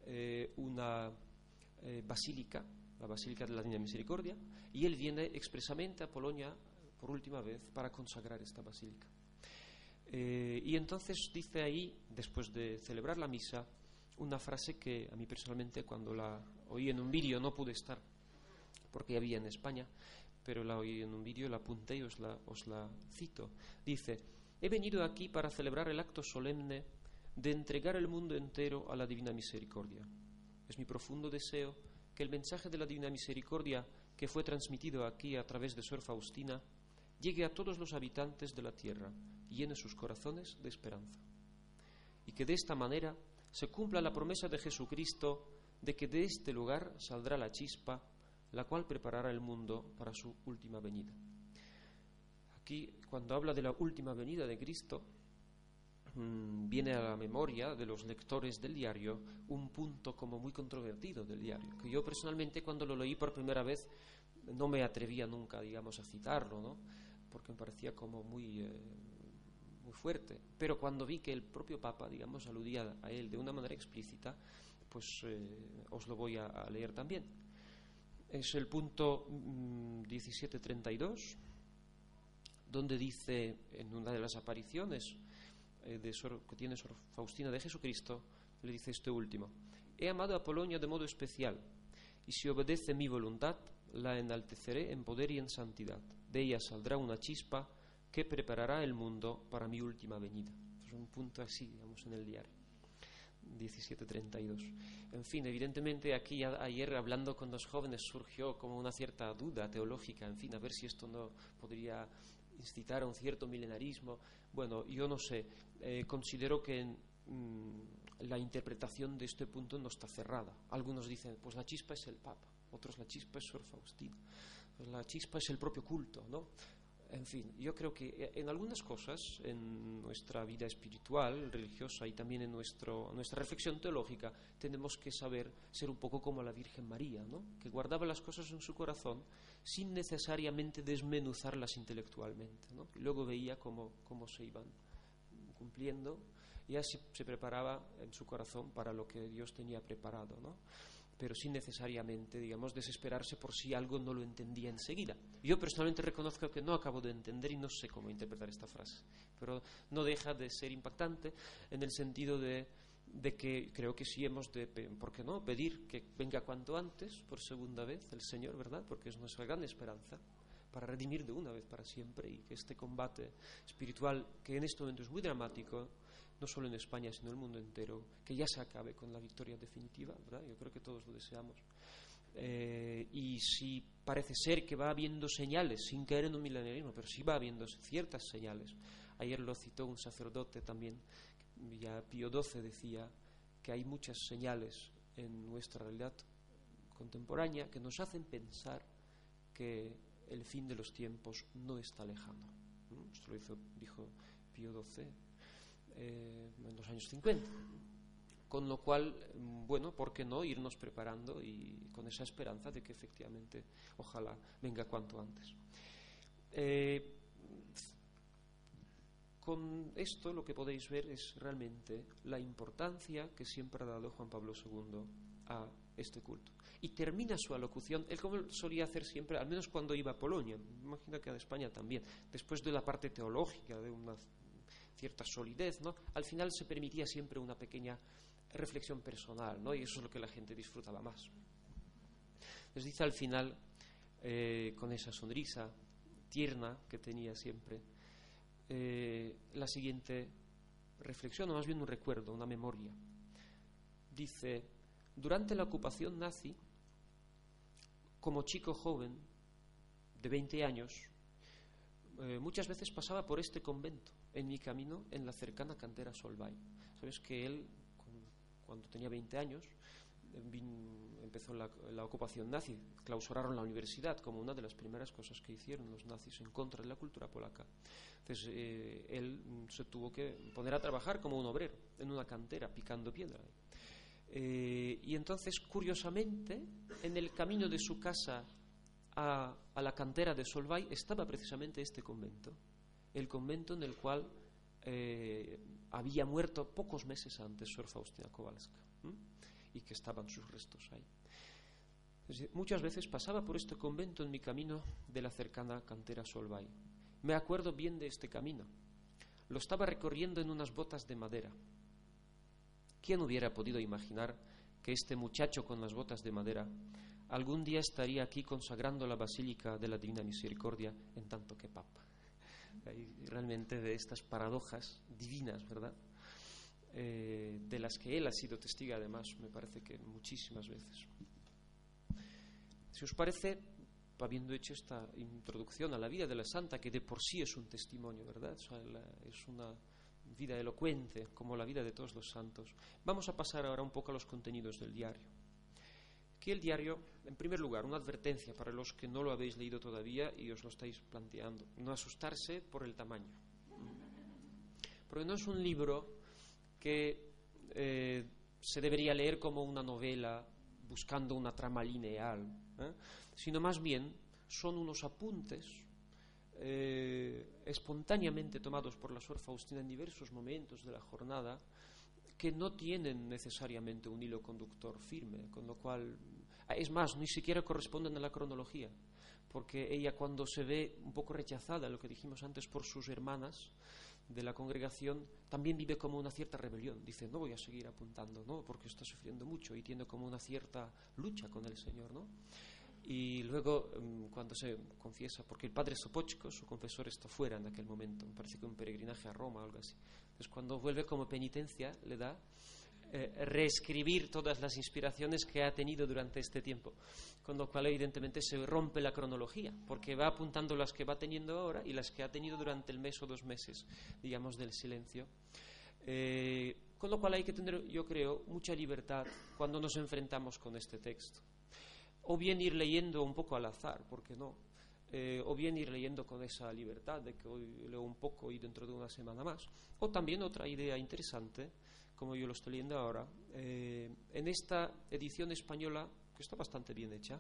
eh, una eh, basílica, la Basílica de la Divina Misericordia, y él viene expresamente a Polonia por última vez para consagrar esta basílica. Eh, y entonces dice ahí, después de celebrar la misa, una frase que a mí personalmente cuando la oí en un vídeo no pude estar, porque había en España, pero la oí en un vídeo, la apunté y os la, os la cito. Dice, he venido aquí para celebrar el acto solemne de entregar el mundo entero a la Divina Misericordia es mi profundo deseo que el mensaje de la Divina Misericordia que fue transmitido aquí a través de Sor Faustina llegue a todos los habitantes de la tierra y llene sus corazones de esperanza. Y que de esta manera se cumpla la promesa de Jesucristo de que de este lugar saldrá la chispa, la cual preparará el mundo para su última venida. Aquí, cuando habla de la última venida de Cristo, Mm, viene a la memoria de los lectores del diario un punto como muy controvertido del diario, que yo personalmente cuando lo leí por primera vez no me atrevía nunca, digamos, a citarlo, ¿no? porque me parecía como muy, eh, muy fuerte. Pero cuando vi que el propio Papa, digamos, aludía a él de una manera explícita, pues eh, os lo voy a, leer también. Es el punto 1732, mm, donde dice, en una de las apariciones eh, de que tiene Sor Faustina de Jesucristo, le dice este último, he amado a Polonia de modo especial, y si obedece mi voluntad, la enalteceré en poder y en santidad. De ella saldrá una chispa que preparará el mundo para mi última venida. Es un punto así, digamos, en el diario. 1732. En fin, evidentemente aquí ayer hablando con los jóvenes surgió como una cierta duda teológica, en fin, a ver si esto no podría incitar a un cierto milenarismo. Bueno, yo no sé, eh, considero que mm, la interpretación de este punto no está cerrada. Algunos dicen, pues la chispa es el Papa, otros la chispa es Sor Faustina, pues la chispa es el propio culto, ¿no? En fin, yo creo que eh, en algunas cosas, en nuestra vida espiritual, religiosa y también en nuestro, nuestra reflexión teológica, tenemos que saber ser un poco como la Virgen María, ¿no? que guardaba las cosas en su corazón sin necesariamente desmenuzarlas intelectualmente. ¿no? Luego veía cómo, cómo se iban cumpliendo y así se preparaba en su corazón para lo que Dios tenía preparado. ¿no? pero sin necesariamente, digamos, desesperarse por si algo no lo entendía enseguida. Yo personalmente reconozco que no acabo de entender y no sé cómo interpretar esta frase, pero no deja de ser impactante en el sentido de, de que creo que sí hemos de, ¿por qué no?, pedir que venga cuanto antes, por segunda vez, el Señor, ¿verdad?, porque es nuestra gran esperanza para redimir de una vez para siempre y que este combate espiritual, que en este momento es muy dramático, no solo en España, sino en el mundo entero, que ya se acabe con la victoria definitiva, ¿verdad? Yo creo que todos lo deseamos. Eh, y si parece ser que va habiendo señales, sin caer en un milenarismo, pero sí va habiendo ciertas señales. Ayer lo citó un sacerdote también, ya Pío XII decía que hay muchas señales en nuestra realidad contemporánea que nos hacen pensar que el fin de los tiempos no está lejano. Esto lo hizo, dijo Pío XII eh, en los años 50. Con lo cual, bueno, ¿por qué no irnos preparando y con esa esperanza de que efectivamente, ojalá, venga cuanto antes? Eh, con esto lo que podéis ver es realmente la importancia que siempre ha dado Juan Pablo II a este culto. Y termina su alocución, él como solía hacer siempre, al menos cuando iba a Polonia, imagino que a España también, después de la parte teológica, de una cierta solidez, ¿no? Al final se permitía siempre una pequeña reflexión personal, ¿no? Y eso es lo que la gente disfrutaba más. Les dice al final, eh, con esa sonrisa tierna que tenía siempre, eh, la siguiente reflexión, o más bien un recuerdo, una memoria. Dice, durante la ocupación nazi, como chico joven de 20 años, eh, muchas veces pasaba por este convento en mi camino en la cercana cantera Solvay. Sabes que él, cuando tenía 20 años, empezó la, ocupación nazi, clausuraron la universidad como una de las primeras cosas que hicieron los nazis en contra de la cultura polaca. Entonces eh, él se tuvo que poner a trabajar como un obrero en una cantera, picando piedra. Eh, y entonces, curiosamente, en el camino de su casa a, a la cantera de Solvay estaba precisamente este convento el convento en el cual eh, había muerto pocos meses antes Sor Faustina Kowalska y que estaban sus restos ahí. muchas veces pasaba por este convento en mi camino de la cercana cantera Solvay. Me acuerdo bien de este camino. Lo estaba recorriendo en unas botas de madera. ¿Quién hubiera podido imaginar que este muchacho con las botas de madera algún día estaría aquí consagrando la Basílica de la Divina Misericordia en tanto que Papa? realmente de estas paradojas divinas, ¿verdad? Eh, de las que él ha sido testigo, además, me parece que muchísimas veces. Si os parece, habiendo hecho esta introducción a la vida de la santa, que de por sí es un testimonio, ¿verdad? es una vida elocuente, como la vida de todos los santos, vamos a pasar ahora un poco a los contenidos del diario. Aquí el diario, en primer lugar, una advertencia para los que no lo habéis leído todavía y os lo estáis planteando. No asustarse por el tamaño. Porque no es un libro que eh, se debería leer como una novela buscando una trama lineal, ¿eh? sino más bien son unos apuntes eh, espontáneamente tomados por la Sor Faustina en diversos momentos de la jornada que no tienen necesariamente un hilo conductor firme, con lo cual, es más, ni siquiera corresponden a la cronología, porque ella cuando se ve un poco rechazada, lo que dijimos antes, por sus hermanas de la congregación, también vive como una cierta rebelión. Dice, no voy a seguir apuntando, ¿no? porque está sufriendo mucho y tiene como una cierta lucha con el Señor. ¿no? Y luego, mm, cuando se confiesa, porque el padre Sopochko, su confesor, está fuera en aquel momento, me parece que un peregrinaje a Roma o algo así. Entonces, cuando vuelve como penitencia, le da eh, reescribir todas las inspiraciones que ha tenido durante este tiempo, con lo cual evidentemente se rompe la cronología, porque va apuntando las que va teniendo ahora y las que ha tenido durante el mes o dos meses, digamos, del silencio. Eh, con lo cual hay que tener, yo creo, mucha libertad cuando nos enfrentamos con este texto. O bien ir leyendo un poco al azar, porque no, eh, o bien ir leyendo con esa libertad de que hoy leo un poco y dentro de una semana más, o también otra idea interesante, como yo lo estoy leyendo ahora, eh, en esta edición española, que está bastante bien hecha,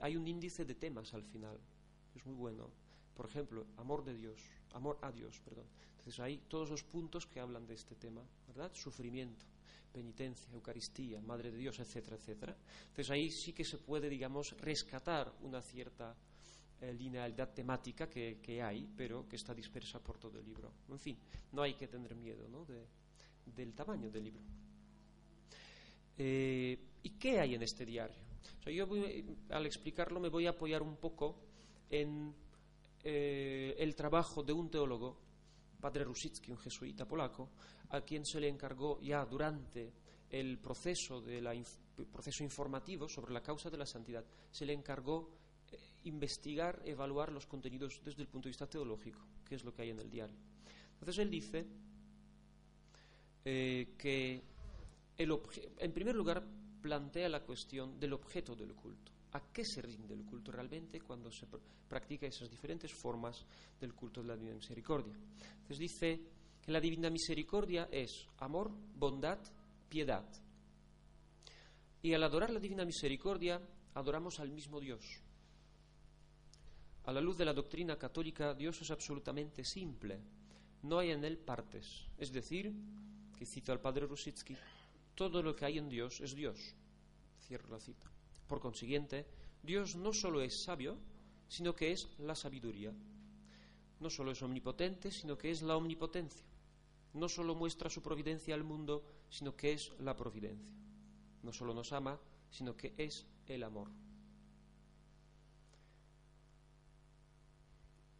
hay un índice de temas al final, es muy bueno. Por ejemplo, amor de Dios, amor a Dios, perdón. Entonces hay todos los puntos que hablan de este tema, ¿verdad? Sufrimiento, penitencia, Eucaristía, Madre de Dios, etcétera, etcétera. Entonces ahí sí que se puede, digamos, rescatar una cierta eh, linealidad temática que, hay, pero que está dispersa por todo el libro. En fin, no hay que tener miedo ¿no? Del tamaño del libro. Eh, ¿Y qué hay en este diario? yo al explicarlo me voy a apoyar un poco en eh, el trabajo de un teólogo, padre Rusicki, un jesuita polaco, a quien se le encargó ya durante el proceso, de la proceso informativo sobre la causa de la santidad, se le encargó eh, investigar, evaluar los contenidos desde el punto de vista teológico, que es lo que hay en el diario. Entonces él dice eh, que, el en primer lugar, plantea la cuestión del objeto del culto. ¿A qué se rinde el culto realmente cuando se practica esas diferentes formas del culto de la Divina Misericordia? Entonces dice que la divina misericordia es amor, bondad, piedad. Y al adorar la divina misericordia, adoramos al mismo Dios. A la luz de la doctrina católica, Dios es absolutamente simple. No hay en él partes. Es decir, que cito al padre Rusitsky, todo lo que hay en Dios es Dios. Cierro la cita. Por consiguiente, Dios no solo es sabio, sino que es la sabiduría. No solo es omnipotente, sino que es la omnipotencia no solo muestra su providencia al mundo, sino que es la providencia. No solo nos ama, sino que es el amor.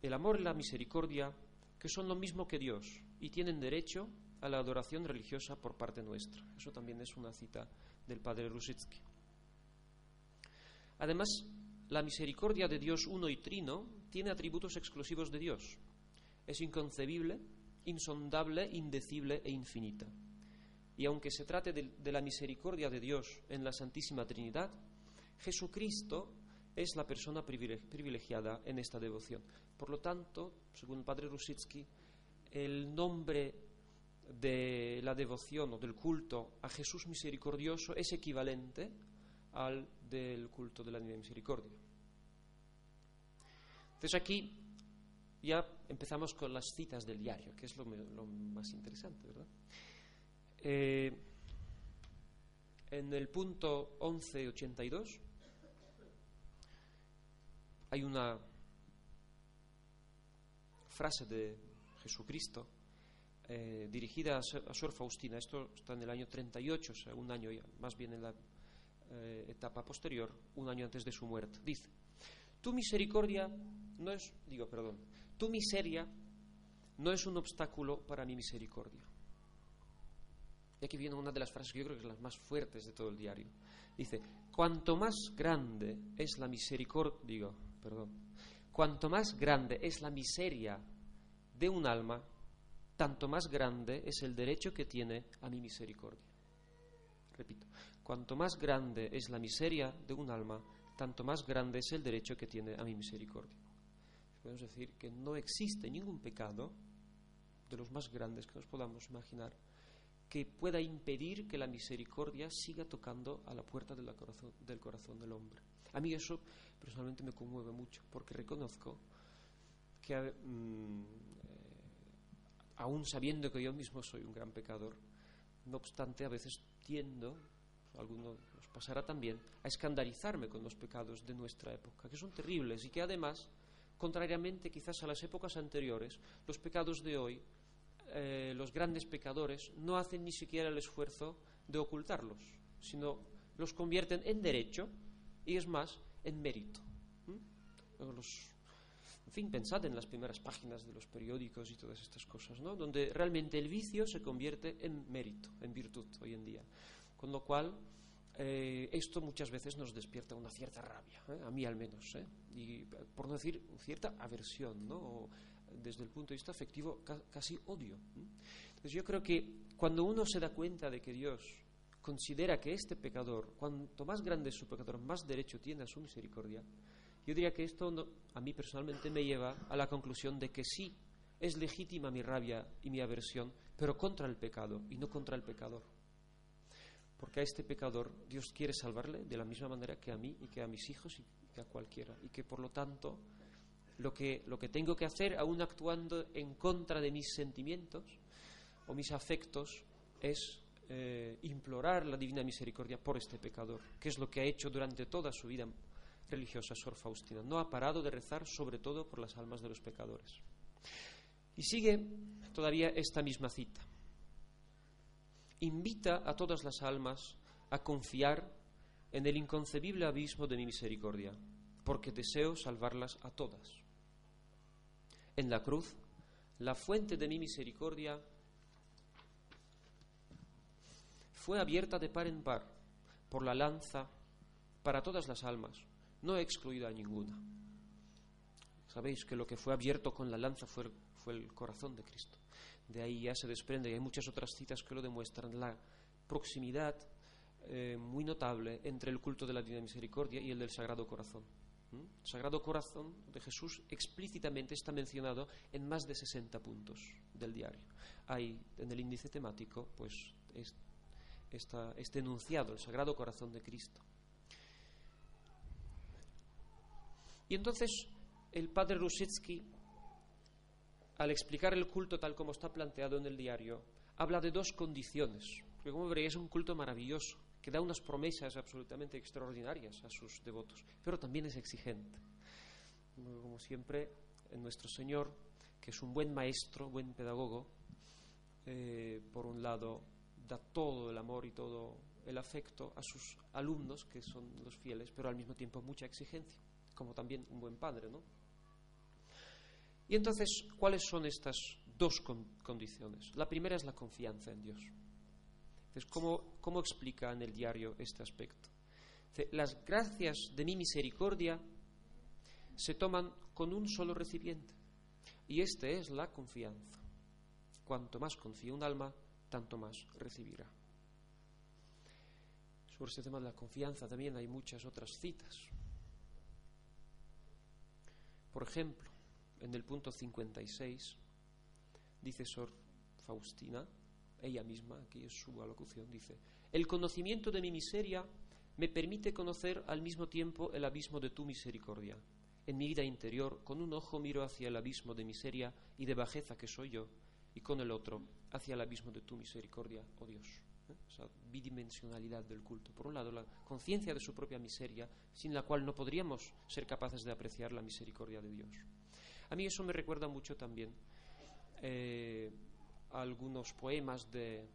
El amor y la misericordia, que son lo mismo que Dios y tienen derecho a la adoración religiosa por parte nuestra. Eso también es una cita del padre Rusitsky. Además, la misericordia de Dios uno y trino tiene atributos exclusivos de Dios. Es inconcebible insondable, indecible e infinita. Y aunque se trate de, la misericordia de Dios en la Santísima Trinidad, Jesucristo es la persona privilegiada en esta devoción. Por lo tanto, según el padre Rusitsky, el nombre de la devoción o del culto a Jesús misericordioso es equivalente al del culto de la Divina Misericordia. Entonces aquí ya empezamos con las citas del diario, que es lo, más interesante, ¿verdad? Eh, en el punto 1182 hay una frase de Jesucristo eh, dirigida a, Sor Faustina. Esto está en el año 38, o sea, un año más bien en la eh, etapa posterior, un año antes de su muerte. Dice, tu misericordia no es, digo, perdón, tu miseria no es un obstáculo para mi misericordia. Y aquí viene una de las frases que yo creo que es las más fuertes de todo el diario. Dice, cuanto más grande es la misericordia, digo, perdón, cuanto más grande es la miseria de un alma, tanto más grande es el derecho que tiene a mi misericordia. Repito, cuanto más grande es la miseria de un alma, tanto más grande es el derecho que tiene a mi misericordia podemos decir que no existe ningún pecado de los más grandes que nos podamos imaginar que pueda impedir que la misericordia siga tocando a la puerta del corazón, del hombre. A mí eso personalmente me conmueve mucho, porque reconozco que, mm, aún sabiendo que yo mismo soy un gran pecador, no obstante, a veces tiendo, alguno os pasará también, a escandalizarme con los pecados de nuestra época, que son terribles y que además, contrariamente quizás a las épocas anteriores, los pecados de hoy eh, los grandes pecadores no hacen ni siquiera el esfuerzo de ocultarlos, sino los convierten en derecho y es más, en mérito. en fin, pensad en las primeras páginas de los periódicos y todas estas cosas, ¿no? donde realmente el vicio se convierte en mérito, en virtud hoy en día. Con lo cual, eh, esto muchas veces nos despierta una cierta rabia, ¿eh? a mí al menos, y por no decir cierta aversión, ¿no? desde el punto de vista afectivo, casi odio. Entonces yo creo que cuando uno se da cuenta de que Dios considera que este pecador, cuanto más grande es su pecador, más derecho tiene a su misericordia, yo diría que esto a mí personalmente me lleva a la conclusión de que sí, es legítima mi rabia y mi aversión, pero contra el pecado y no contra el pecador. Porque a este pecador Dios quiere salvarle de la misma manera que a mí y que a mis hijos y que a cualquiera. Y que por lo tanto lo que, lo que tengo que hacer, aún actuando en contra de mis sentimientos o mis afectos, es eh, implorar la divina misericordia por este pecador, que es lo que ha hecho durante toda su vida religiosa Sor Faustina. No ha parado de rezar sobre todo por las almas de los pecadores. Y sigue todavía esta misma cita. Invita a todas las almas a confiar en el inconcebible abismo de mi misericordia, porque deseo salvarlas a todas en la cruz, la fuente de mi misericordia fue abierta de par en par por la lanza para todas las almas, no he excluido a ninguna. Sabéis que lo que fue abierto con la lanza fue, el corazón de Cristo. De ahí ya se desprende, y hay muchas otras citas que lo demuestran, la proximidad eh, muy notable entre el culto de la Divina Misericordia y el del Sagrado Corazón. El Sagrado Corazón de Jesús explícitamente está mencionado en más de 60 puntos del diario. Hay en el índice temático, pues, está, este enunciado, el Sagrado Corazón de Cristo. Y entonces el padre Rusitsky, al explicar el culto tal como está planteado en el diario, habla de dos condiciones. Porque como veréis es un culto maravilloso que da unas promesas absolutamente extraordinarias a sus devotos, pero también es exigente. Como siempre, nuestro Señor, que es un buen maestro, buen pedagogo, eh, por un lado, da todo el amor y todo el afecto a sus alumnos, que son los fieles, pero al mismo tiempo mucha exigencia, como también un buen padre, ¿no? Y entonces, ¿cuáles son estas dos condiciones? La primera es la confianza en Dios. ¿cómo, explica en el diario este aspecto? las gracias de mi misericordia se toman con un solo recipiente. Y esta es la confianza. Cuanto más confía un alma, tanto más recibirá. Sobre este tema de la confianza también hay muchas otras citas. Por ejemplo, en el punto 56 dice Sor Faustina, ella misma, aquí es su alocución, dice, el conocimiento de mi miseria me permite conocer al mismo tiempo el abismo de tu misericordia. En mi vida interior, con un ojo miro hacia el abismo de miseria y de bajeza que soy yo, y con el otro hacia el abismo de tu misericordia, oh Dios. ¿Eh? Esa bidimensionalidad del culto. Por un lado, la conciencia de su propia miseria, sin la cual no podríamos ser capaces de apreciar la misericordia de Dios. A mí eso me recuerda mucho también eh, algunos poemas de,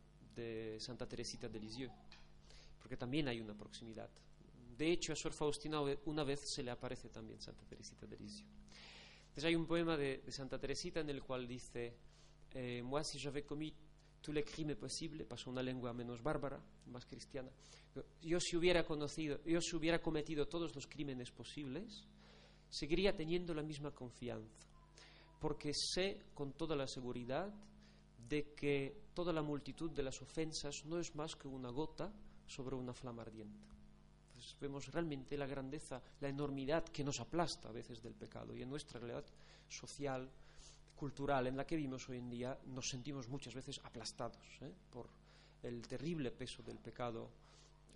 Santa Teresita de Lisieux, porque también hay una proximidad. De hecho, a Sor Faustina una vez se le aparece también Santa Teresita de Lisieux. Entonces hay un poema de, Santa Teresita en el cual dice, eh, moi si j'avais commis tous les crimes possibles, pasó una lengua menos bárbara, más cristiana, yo si hubiera conocido, yo si hubiera cometido todos los crímenes posibles, seguiría teniendo la misma confianza, porque sé con toda la seguridad de que toda la multitud de las ofensas no es más que una gota sobre una flama ardiente. Entonces vemos realmente la grandeza, la enormidad que nos aplasta a veces del pecado y en nuestra realidad social, cultural en la que vivimos hoy en día nos sentimos muchas veces aplastados ¿eh? por el terrible peso del pecado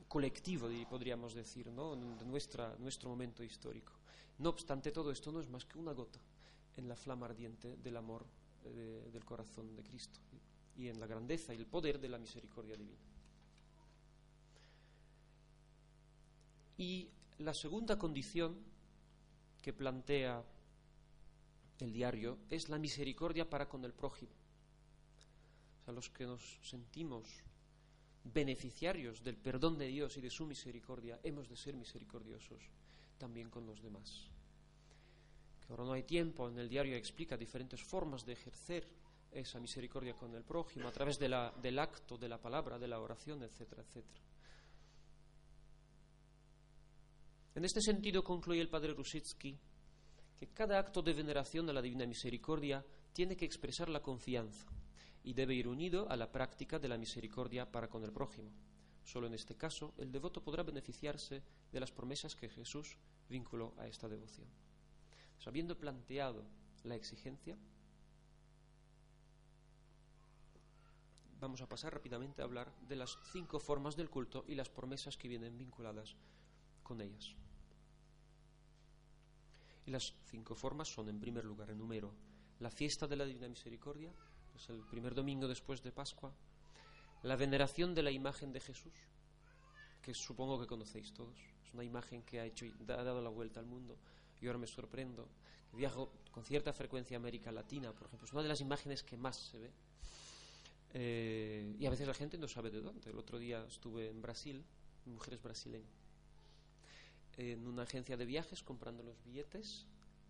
colectivo, podríamos decir, de nuestra, nuestro momento histórico. No obstante, todo esto no es más que una gota en la flama ardiente del amor eh, del corazón de Cristo y en la grandeza y el poder de la misericordia divina. Y la segunda condición que plantea el diario es la misericordia para con el prójimo. O sea, los que nos sentimos beneficiarios del perdón de Dios y de su misericordia, hemos de ser misericordiosos también con los demás. Que ahora no hay tiempo, en el diario explica diferentes formas de ejercer esa misericordia con el prójimo a través del acto, de la palabra, de la oración, etcétera, etcétera. En este sentido concluye el padre Rusitsky que cada acto de veneración a la Divina Misericordia tiene que expresar la confianza y debe ir unido a la práctica de la misericordia para con el prójimo. Solo en este caso el devoto podrá beneficiarse de las promesas que Jesús vinculó a esta devoción. Habiendo planteado la exigencia, vamos a pasar rápidamente a hablar de las cinco formas del culto y las promesas que vienen vinculadas con ellas. Y las cinco formas son, en primer lugar, en número, la fiesta de la Divina Misericordia, es el primer domingo después de Pascua, la veneración de la imagen de Jesús, que supongo que conocéis todos, es una imagen que ha, hecho, ha dado la vuelta al mundo. Yo ahora me sorprendo, viajo con cierta frecuencia a América Latina, por ejemplo, es una de las imágenes que más se ve. Eh, y a veces la gente no sabe de dónde. El otro día estuve en Brasil, mujeres brasileñas en una agencia de viajes comprando los billetes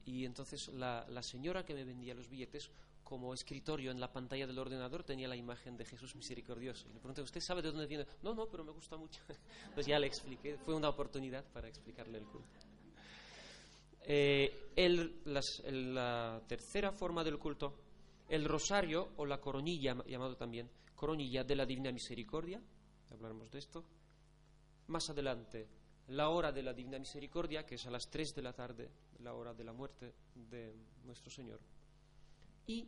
y entonces la, la, señora que me vendía los billetes como escritorio en la pantalla del ordenador tenía la imagen de Jesús misericordioso. Y le pregunté, ¿usted sabe de dónde viene? No, no, pero me gusta mucho. Entonces ya le expliqué, fue una oportunidad para explicarle el culto. Eh, el, la tercera forma del culto, el rosario o la coronilla, llamado también coronilla de la Divina Misericordia, hablaremos de esto. Más adelante, la hora de la Divina Misericordia, que es a las 3 de la tarde, la hora de la muerte de nuestro Señor. Y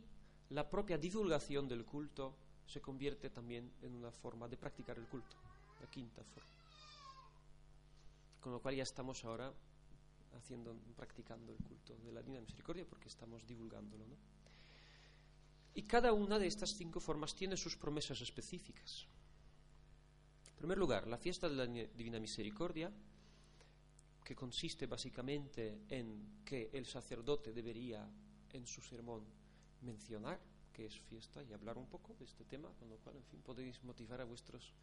la propia divulgación del culto se convierte también en una forma de practicar el culto, la quinta forma. Con lo cual ya estamos ahora haciendo, practicando el culto de la Divina Misericordia porque estamos divulgándolo. Y cada una de estas cinco formas tiene sus promesas específicas. En primer lugar, la fiesta de la Divina Misericordia, que consiste básicamente en que el sacerdote debería en su sermón mencionar que es fiesta y hablar un poco de este tema, con lo cual, en fin, podéis motivar a vuestros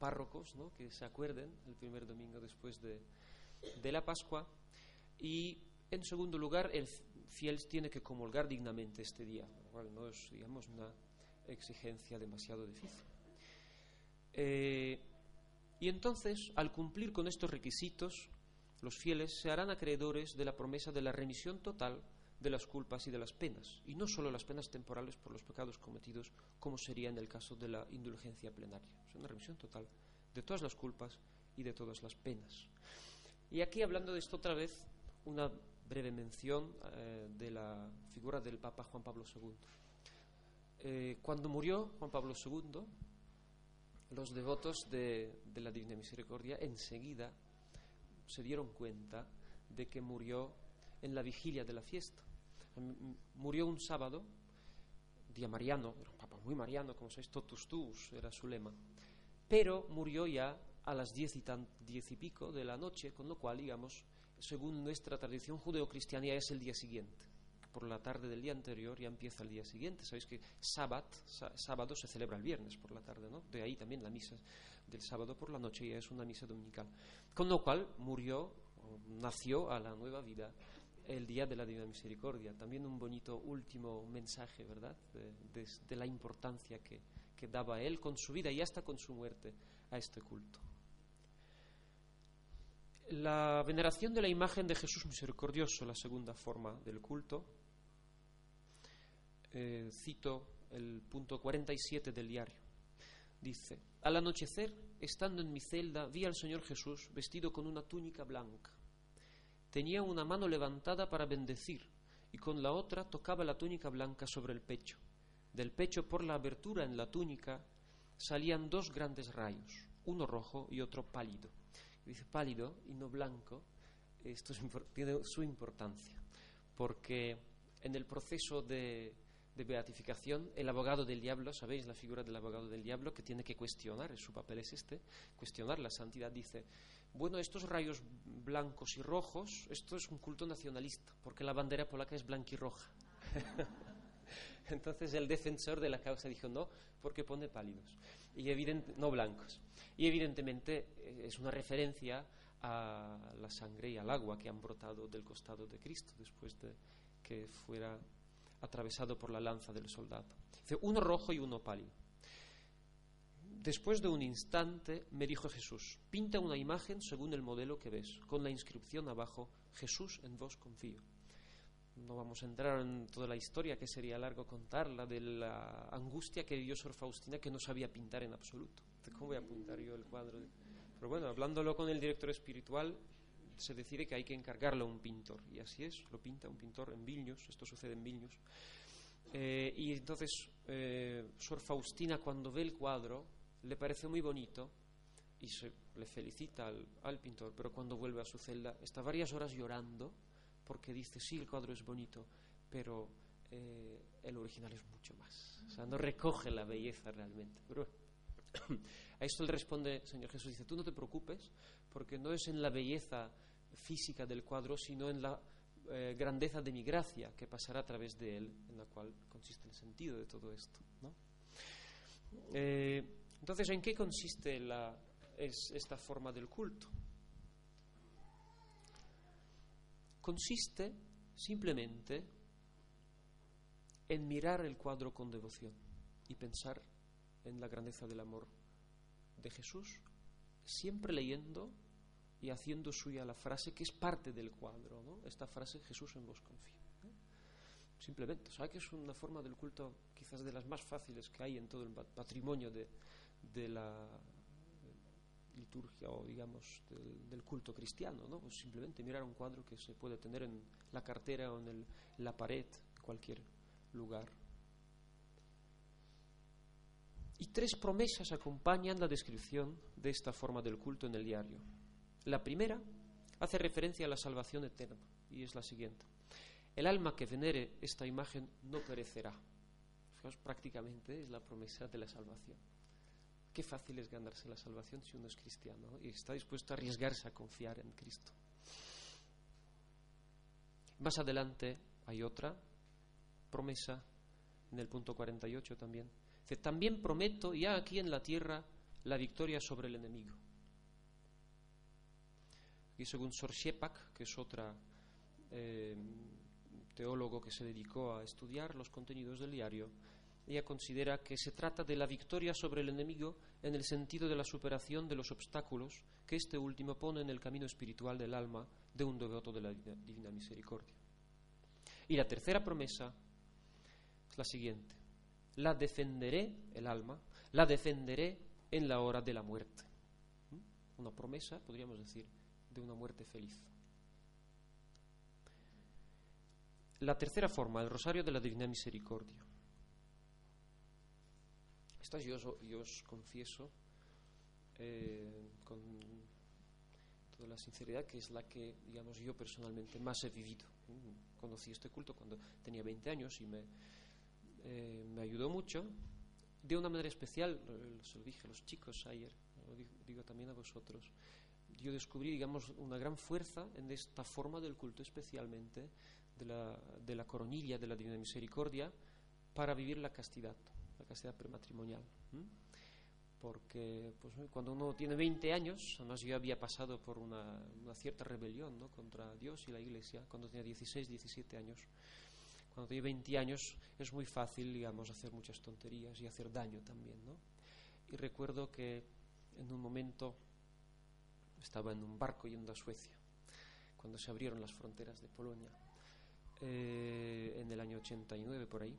párrocos ¿no? que se acuerden el primer domingo después de, la Pascua. Y, en segundo lugar, el fiel tiene que comulgar dignamente este día, lo cual no es, digamos, una exigencia demasiado difícil. Eh, y entonces, al cumplir con estos requisitos, los fieles se harán acreedores de la promesa de la remisión total de las culpas y de las penas, y no solo las penas temporales por los pecados cometidos, como sería en el caso de la indulgencia plenaria. Es una remisión total de todas las culpas y de todas las penas. Y aquí, hablando de esto otra vez, una breve mención eh, de la figura del Papa Juan Pablo II. Eh, cuando murió Juan Pablo II, los devotos de, la Divina Misericordia enseguida se dieron cuenta de que murió en la vigilia de la fiesta. Murió un sábado, día mariano, era un papa muy mariano, como sabéis, totus tus era su lema, pero murió ya a las diez y, diez y pico de la noche, con lo cual, digamos, según nuestra tradición judeocristiana, es el día siguiente por la tarde del día anterior ya empieza el día siguiente. Sabéis que sábado, sábado se celebra el viernes por la tarde, ¿no? De ahí también la misa del sábado por la noche ya es una misa dominical. Con lo cual murió, nació a la nueva vida el día de la Divina Misericordia. También un bonito último mensaje, ¿verdad? De, la importancia que, que daba él con su vida y hasta con su muerte a este culto. La veneración de la imagen de Jesús misericordioso, la segunda forma del culto, eh, cito el punto 47 del diario. Dice, al anochecer, estando en mi celda, vi al Señor Jesús vestido con una túnica blanca. Tenía una mano levantada para bendecir y con la otra tocaba la túnica blanca sobre el pecho. Del pecho por la abertura en la túnica salían dos grandes rayos, uno rojo y otro pálido. dice pálido y no blanco, esto tiene su importancia, porque en el proceso de, de, beatificación, el abogado del diablo, ¿sabéis la figura del abogado del diablo que tiene que cuestionar, su papel es este, cuestionar la santidad, dice, bueno, estos rayos blancos y rojos, esto es un culto nacionalista, porque la bandera polaca es blanca y roja. Entonces el defensor de la causa dijo no, porque pone pálidos, y no blancos. Y evidentemente eh, es una referencia a la sangre y al agua que han brotado del costado de Cristo después de que fuera atravesado por la lanza del soldado. Dice, uno rojo y uno pálido. Después de un instante me dijo Jesús, pinta una imagen según el modelo que ves, con la inscripción abajo, Jesús en vos confío. No vamos a entrar en toda la historia, que sería largo contarla, de la angustia que vivió Sor Faustina, que no sabía pintar en absoluto. ¿Cómo voy a pintar yo el cuadro? Pero bueno, hablándolo con el director espiritual, se decide que hay que encargarlo a un pintor. Y así es, lo pinta un pintor en Vilnius, esto sucede en Vilnius. Eh, y entonces, eh, Sor Faustina, cuando ve el cuadro, le parece muy bonito y se, le felicita al, pintor, pero cuando vuelve a su celda, está varias horas llorando porque dice, sí, el cuadro es bonito, pero eh, el original es mucho más. O sea, no recoge la belleza realmente. Pero a esto le responde Señor Jesús, dice, tú no te preocupes, porque no es en la belleza física del cuadro, sino en la eh, grandeza de mi gracia que pasará a través de él, en la cual consiste el sentido de todo esto. Eh, entonces, ¿en qué consiste esta forma del culto? consiste simplemente en mirar el cuadro con devoción y pensar en la grandeza del amor de Jesús, siempre leyendo y haciendo suya la frase que es parte del cuadro, esta frase Jesús en vos confío. Simplemente, ¿sabes que es una forma del culto quizás de las más fáciles que hay en todo el patrimonio de, la liturgia o digamos del, culto cristiano, ¿no? Pues simplemente mirar un cuadro que se puede tener en la cartera o en, la pared, en cualquier lugar. Y tres promesas acompañan la descripción de esta forma del culto en el diario. La primera hace referencia a la salvación eterna y es la siguiente. El alma que venere esta imagen no perecerá. Fijaos, prácticamente es la promesa de la salvación. Qué fácil es ganarse la salvación si uno es cristiano y está dispuesto a arriesgarse a confiar en Cristo. Más adelante hay otra promesa en el punto 48 también. También prometo ya aquí en la tierra la victoria sobre el enemigo. Y según Sor Shepak, que es otra eh, teólogo que se dedicó a estudiar los contenidos del diario, ella considera que se trata de la victoria sobre el enemigo en el sentido de la superación de los obstáculos que este último pone en el camino espiritual del alma de un devoto de la divina misericordia. Y la tercera promesa es la siguiente. La defenderé, el alma, la defenderé en la hora de la muerte. ¿Mm? Una promesa, podríamos decir, de una muerte feliz. La tercera forma, el rosario de la divina misericordia. Esta yo, os confieso eh, con toda la sinceridad que es la que, digamos, yo personalmente más he vivido. Conocí este culto cuando tenía 20 años y me, eh, me ayudó mucho. De una manera especial, se lo dije a los chicos ayer, lo digo, también a vosotros, yo descubrí, digamos, una gran fuerza en esta forma del culto, especialmente de la, de la coronilla de la Divina Misericordia, para vivir la castidad la castidad prematrimonial. Porque pues, cuando uno tiene 20 años, además yo había pasado por una, cierta rebelión ¿no? contra Dios y la Iglesia, cuando tenía 16, 17 años. Cuando tiene 20 años es muy fácil, digamos, hacer muchas tonterías y hacer daño también. ¿no? Y recuerdo que en un momento estaba en un barco yendo a Suecia, cuando se abrieron las fronteras de Polonia, eh, en el año 89 por ahí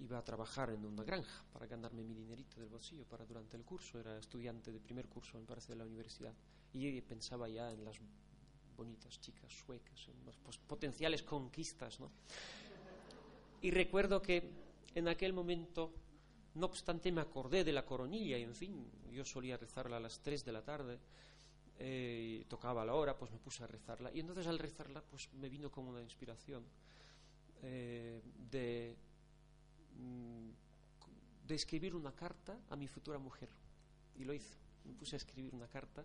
iba a trabajar en una granja para ganarme mi dinerito del bolsillo para durante el curso. Era estudiante de primer curso, me parece, de la universidad. Y pensaba ya en las bonitas chicas suecas, en las potenciales conquistas. ¿no? Y recuerdo que en aquel momento No obstante, me acordé de la coronilla y, en fin, yo solía rezarla a las 3 de la tarde. Eh, tocaba la hora, pues me puse a rezarla. Y entonces al rezarla, pues me vino como una inspiración eh, de, mm, de escribir una carta a mi futura mujer. Y lo hice. Me puse a escribir una carta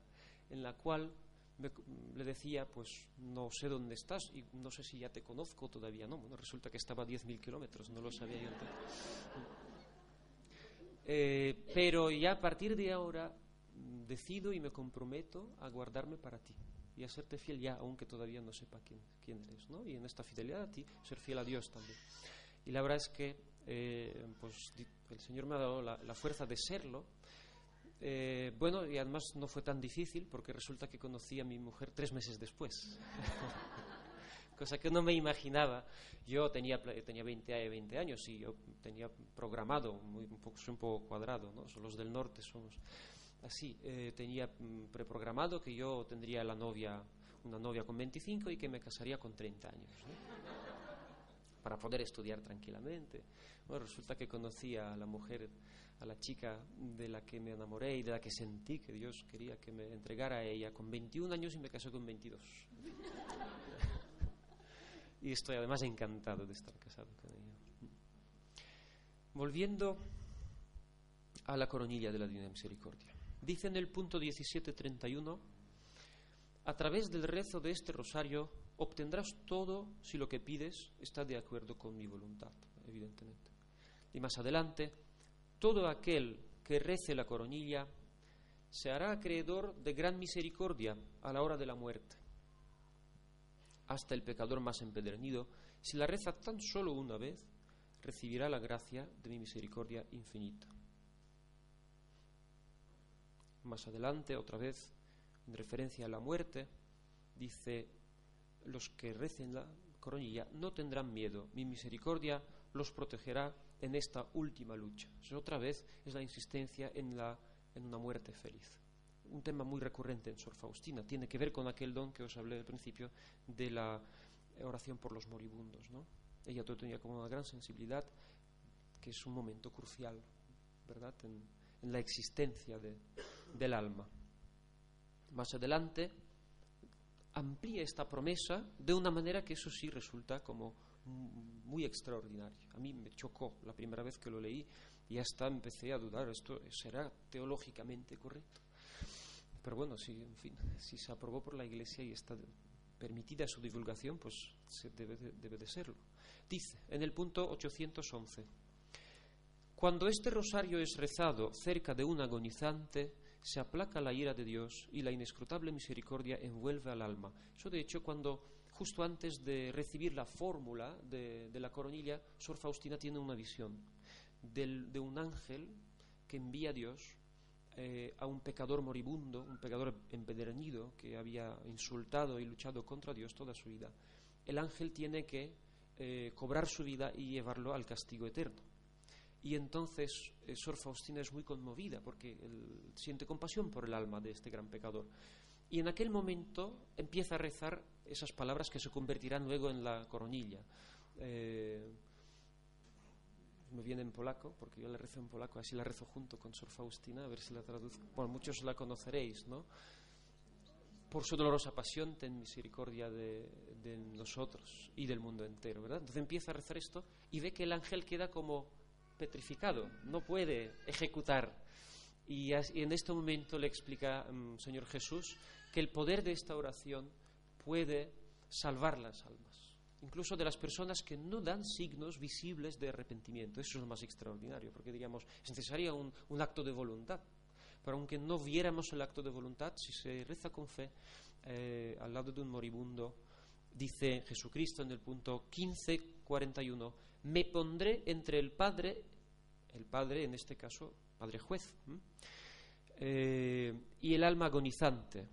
en la cual le decía, pues no sé dónde estás y no sé si ya te conozco todavía, no. Bueno, resulta que estaba a 10.000 kilómetros, no lo sabía yo antes. Eh, pero ya a partir de ahora mm, decido y me comprometo a guardarme para ti y a serte fiel ya, aunque todavía no sepa quién, quién eres, ¿no? Y en esta fidelidad a ti, ser fiel a Dios también. Y la verdad es que eh, pues, el Señor me ha dado la, la fuerza de serlo eh, bueno, y además no fue tan difícil porque resulta que conocí a mi mujer tres meses después. Cosa que no me imaginaba. Yo tenía, tenía 20, 20 años y yo tenía programado, un, poco, soy un poco cuadrado, ¿no? los del norte somos así. Eh, tenía mm, preprogramado que yo tendría la novia, una novia con 25 y que me casaría con 30 años. Para poder estudiar tranquilamente. Bueno, resulta que conocí a la mujer a la chica de la que me enamoré y de la que sentí que Dios quería que me entregara a ella con 21 años y me casó con 22. y estoy además encantado de estar casado con ella. Volviendo a la coronilla de la Divina Misericordia. Dice en el punto 1731, a través del rezo de este rosario obtendrás todo si lo que pides está de acuerdo con mi voluntad, evidentemente. Y más adelante, todo aquel que rece la coronilla se hará acreedor de gran misericordia a la hora de la muerte. Hasta el pecador más empedernido, si la reza tan solo una vez, recibirá la gracia de mi misericordia infinita. Más adelante, otra vez, en referencia a la muerte, dice, los que recen la coronilla no tendrán miedo, mi misericordia los protegerá en esta última lucha. otra vez es la insistencia en, la, en una muerte feliz. Un tema muy recurrente en Sor Faustina. Tiene que ver con aquel don que os hablé al principio de la oración por los moribundos. Ella todo tenía como una gran sensibilidad, que es un momento crucial, ¿verdad?, en, en la existencia de, del alma. Más adelante amplía esta promesa de una manera que eso sí resulta como muy extraordinario. A mí me chocó la primera vez que lo leí y hasta empecé a dudar, ¿esto será teológicamente correcto? Pero bueno, si, en fin, si se aprobó por la Iglesia y está permitida su divulgación, pues se debe, de, debe de serlo. Dice, en el punto 811, cuando este rosario es rezado cerca de un agonizante, se aplaca la ira de Dios y la inescrutable misericordia envuelve al alma. Eso, de hecho, cuando justo antes de recibir la fórmula de, la coronilla, Sor Faustina tiene una visión de un ángel que envía a Dios eh, a un pecador moribundo, un pecador empedernido que había insultado y luchado contra Dios toda su vida. El ángel tiene que eh, cobrar su vida y llevarlo al castigo eterno. Y entonces eh, Sor Faustina es muy conmovida porque siente compasión por el alma de este gran pecador. Y en aquel momento empieza a rezar esas palabras que se convertirán luego en la coronilla. Eh, me viene en polaco, porque yo la rezo en polaco, así la rezo junto con Sor Faustina, a ver si la traduzco. Bueno, muchos la conoceréis, ¿no? Por su dolorosa pasión, ten misericordia de, de nosotros y del mundo entero, ¿verdad? Entonces empieza a rezar esto y ve que el ángel queda como petrificado, no puede ejecutar. Y, en este momento le explica mm, Señor Jesús que el poder de esta oración puede salvar las almas, incluso de las personas que no dan signos visibles de arrepentimiento. Eso es lo más extraordinario, porque digamos, es necesario un, acto de voluntad. Pero aunque no viéramos el acto de voluntad, si se reza con fe eh, al lado de un moribundo, dice Jesucristo en el punto 1541, me pondré entre el Padre, el Padre en este caso, Padre juez, eh, y el alma agonizante.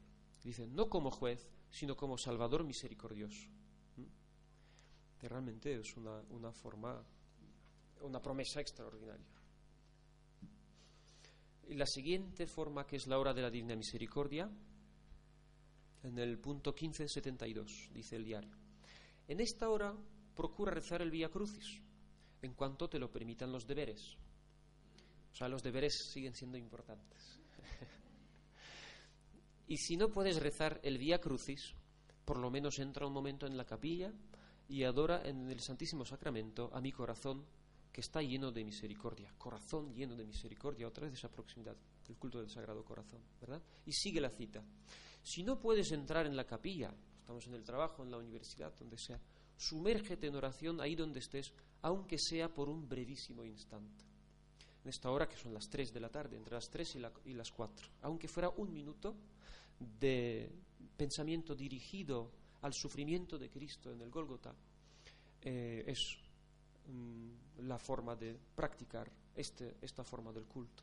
Dice, no como juez, sino como Salvador misericordioso. Que realmente es una, una forma, una promesa extraordinaria. Y la siguiente forma, que es la hora de la Divina Misericordia, en el punto 1572, dice el diario. En esta hora procura rezar el Vía Crucis, en cuanto te lo permitan los deberes. O sea, los deberes siguen siendo importantes. Y si no puedes rezar el Vía Crucis, por lo menos entra un momento en la capilla y adora en el Santísimo Sacramento a mi corazón que está lleno de misericordia, corazón lleno de misericordia, otra vez esa proximidad del culto del Sagrado Corazón, ¿verdad? Y sigue la cita. Si no puedes entrar en la capilla, estamos en el trabajo, en la universidad, donde sea, sumérgete en oración ahí donde estés, aunque sea por un brevísimo instante. En esta hora, que son las 3 de la tarde, entre las 3 y, las 4, aunque fuera un minuto de pensamiento dirigido al sufrimiento de Cristo en el Gólgota, eh, es mm, la forma de practicar este, esta forma del culto.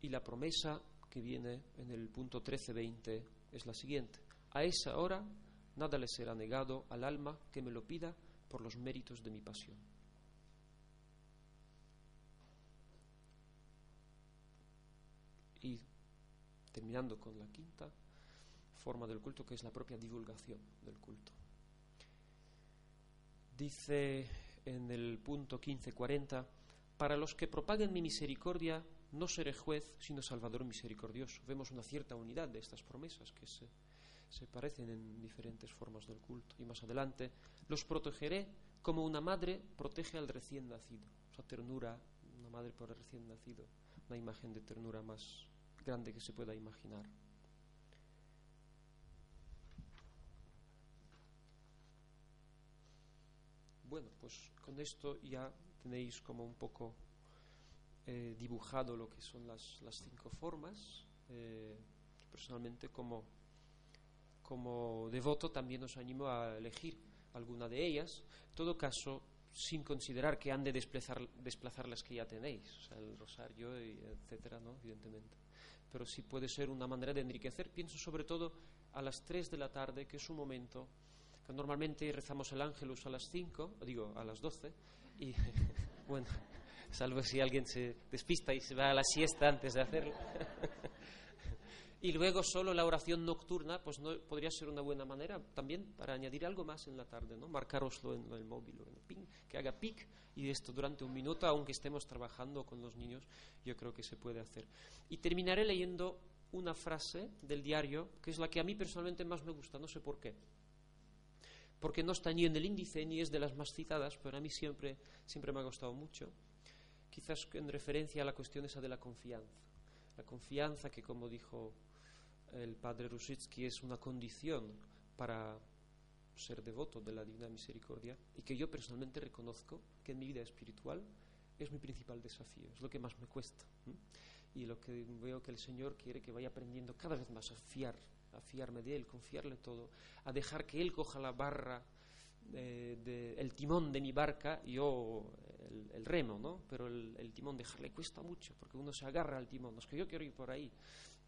Y la promesa que viene en el punto 13-20 es la siguiente. A esa hora nada le será negado al alma que me lo pida por los méritos de mi pasión. Terminando con la quinta forma del culto, que es la propia divulgación del culto. Dice en el punto 1540, para los que propaguen mi misericordia, no seré juez, sino salvador misericordioso. Vemos una cierta unidad de estas promesas que se, parecen en diferentes formas del culto. Y más adelante, los protegeré como una madre protege al recién nacido. O ternura, una madre por el recién nacido, una imagen de ternura más grande que se pueda imaginar. Bueno, pues con esto ya tenéis como un poco eh, dibujado lo que son las, cinco formas. Eh, personalmente, como, como devoto, también os animo a elegir alguna de ellas. En todo caso, sin considerar que han de desplazar, desplazar las que ya tenéis, o sea, el rosario, etcétera, ¿no? evidentemente. Pero sí puede ser una manera de enriquecer. Pienso sobre todo a las 3 de la tarde, que es un momento que normalmente rezamos el ángelus a las 5, digo, a las 12, y bueno salvo si alguien se despista y se va a la siesta antes de hacerlo. y luego solo la oración nocturna, pues no podría ser una buena manera también para añadir algo más en la tarde, ¿no? Marcaroslo en el móvil, en el ping, que haga pic y esto durante un minuto, aunque estemos trabajando con los niños, yo creo que se puede hacer. Y terminaré leyendo una frase del diario, que es la que a mí personalmente más me gusta, no sé por qué porque no está ni en el índice ni es de las más citadas, pero a mí siempre, siempre me ha gustado mucho quizás en referencia a la cuestión esa de la confianza. La confianza que, como dijo el padre Rusitsky, es una condición para ser devoto de la Divina Misericordia y que yo personalmente reconozco que en mi vida espiritual es mi principal desafío, es lo que más me cuesta. Y lo que veo que el Señor quiere que vaya aprendiendo cada vez más a fiar, a fiarme de Él, confiarle todo, a dejar que Él coja la barra, eh, el timón de mi barca, yo el, remo, ¿no? Pero el, timón dejarle cuesta mucho, porque uno se agarra al timón. Es que yo quiero ir por ahí,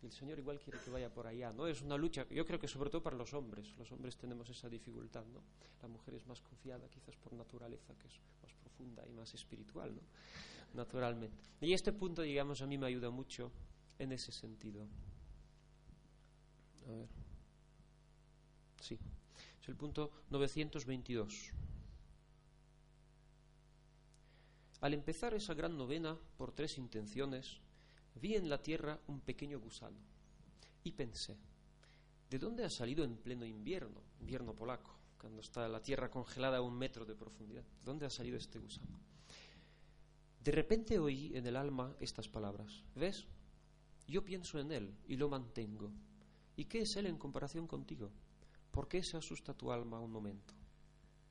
el Señor igual quiere que vaya por allá, ¿no? Es una lucha, yo creo que sobre todo para los hombres. Los hombres tenemos esa dificultad, ¿no? La mujer es más confiada, quizás por naturaleza, que es más profunda y más espiritual, ¿no? Naturalmente. Y este punto, digamos, a mí me ayuda mucho en ese sentido. A ver. Sí. Es el punto 922. Al empezar esa gran novena por tres intenciones, vi en la tierra un pequeño gusano y pensé, ¿de dónde ha salido en pleno invierno, invierno polaco, cuando está la tierra congelada a un metro de profundidad? ¿De dónde ha salido este gusano? De repente oí en el alma estas palabras, ¿ves? Yo pienso en él y lo mantengo. ¿Y qué es él en comparación contigo? ¿Por qué se asusta tu alma un momento?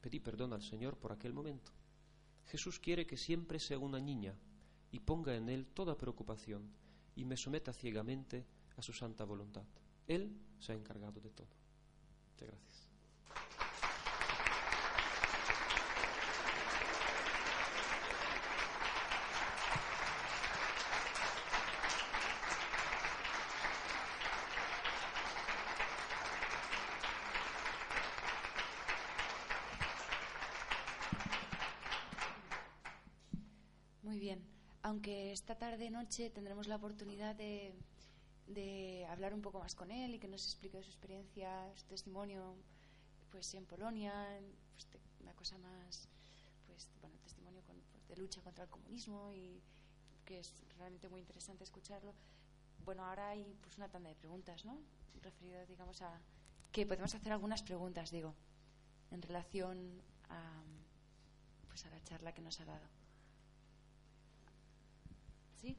Pedí perdón al Señor por aquel momento Jesús quiere que siempre sea una niña y ponga en él toda preocupación y me someta ciegamente a su santa voluntad. Él se ha encargado de todo. Muchas gracias. aunque esta tarde-noche tendremos la oportunidad de, hablar un poco más con él y que nos explique su experiencia, su testimonio pues en Polonia, pues, una cosa más, pues bueno, testimonio con, de lucha contra el comunismo y que es realmente muy interesante escucharlo. Bueno, ahora hay pues una tanda de preguntas, ¿no? Referido, digamos, a que podemos hacer algunas preguntas, digo, en relación a, pues a la charla que nos ha dado. ¿Sí?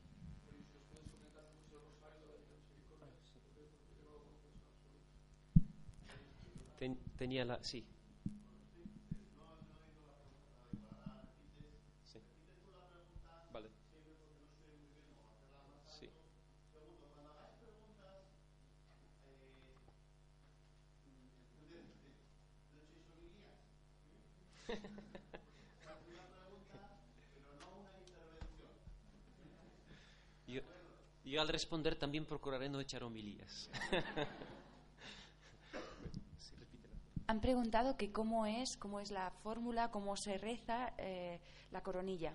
Tenía la. Sí. Yo, al responder también procuraré no echar homilías. Han preguntado que cómo es, cómo es la fórmula, cómo se reza eh, la coronilla.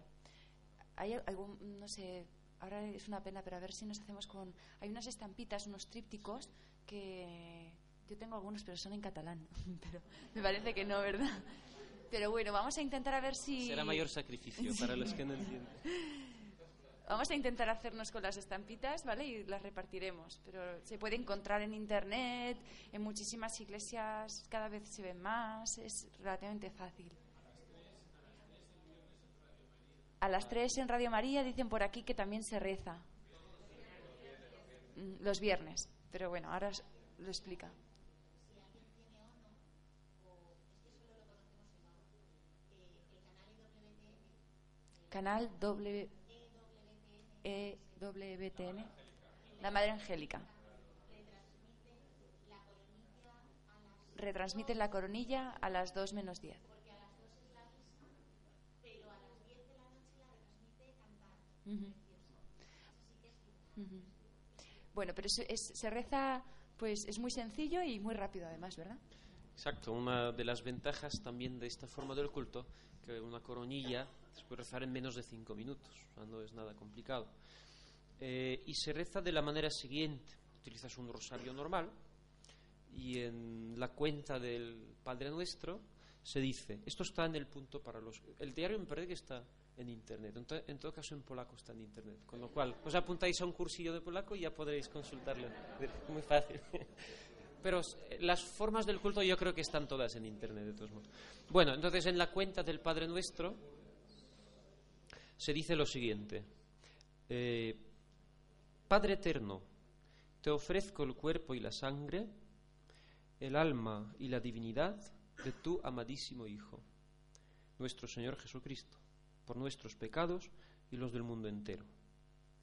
Hay algún, no sé, ahora es una pena, pero a ver si nos hacemos con. Hay unas estampitas, unos trípticos que yo tengo algunos, pero son en catalán. Pero me parece que no, ¿verdad? Pero bueno, vamos a intentar a ver si... Será mayor sacrificio para los que no entienden. Vamos a intentar hacernos con las estampitas, ¿vale? Y las repartiremos. Pero se puede encontrar en Internet, en muchísimas iglesias, cada vez se ven más, es relativamente fácil. A las tres en Radio María dicen por aquí que también se reza. Mm, los viernes. Pero bueno, ahora lo explica. canal EWTN, la Madre Angélica. Retransmite la coronilla a las 2 menos 10. Bueno, pero se reza, pues es muy sencillo y muy rápido además, ¿verdad? Exacto, una de las ventajas también de esta forma del culto, que una coronilla se puede rezar en menos de cinco minutos, no es nada complicado. Eh, y se reza de la manera siguiente: utilizas un rosario normal y en la cuenta del Padre Nuestro se dice, esto está en el punto para los... El diario me parece que está en Internet, en, todo caso en polaco está en Internet, con lo cual os apuntáis a un cursillo de polaco y ya podréis consultarlo, muy fácil. Pero eh, las formas del culto yo creo que están todas en Internet, de todos modos. Bueno, entonces en la cuenta del Padre Nuestro se dice lo siguiente. Eh, Padre eterno, te ofrezco el cuerpo y la sangre, el alma y la divinidad de tu amadísimo Hijo, nuestro Señor Jesucristo, por nuestros pecados y los del mundo entero.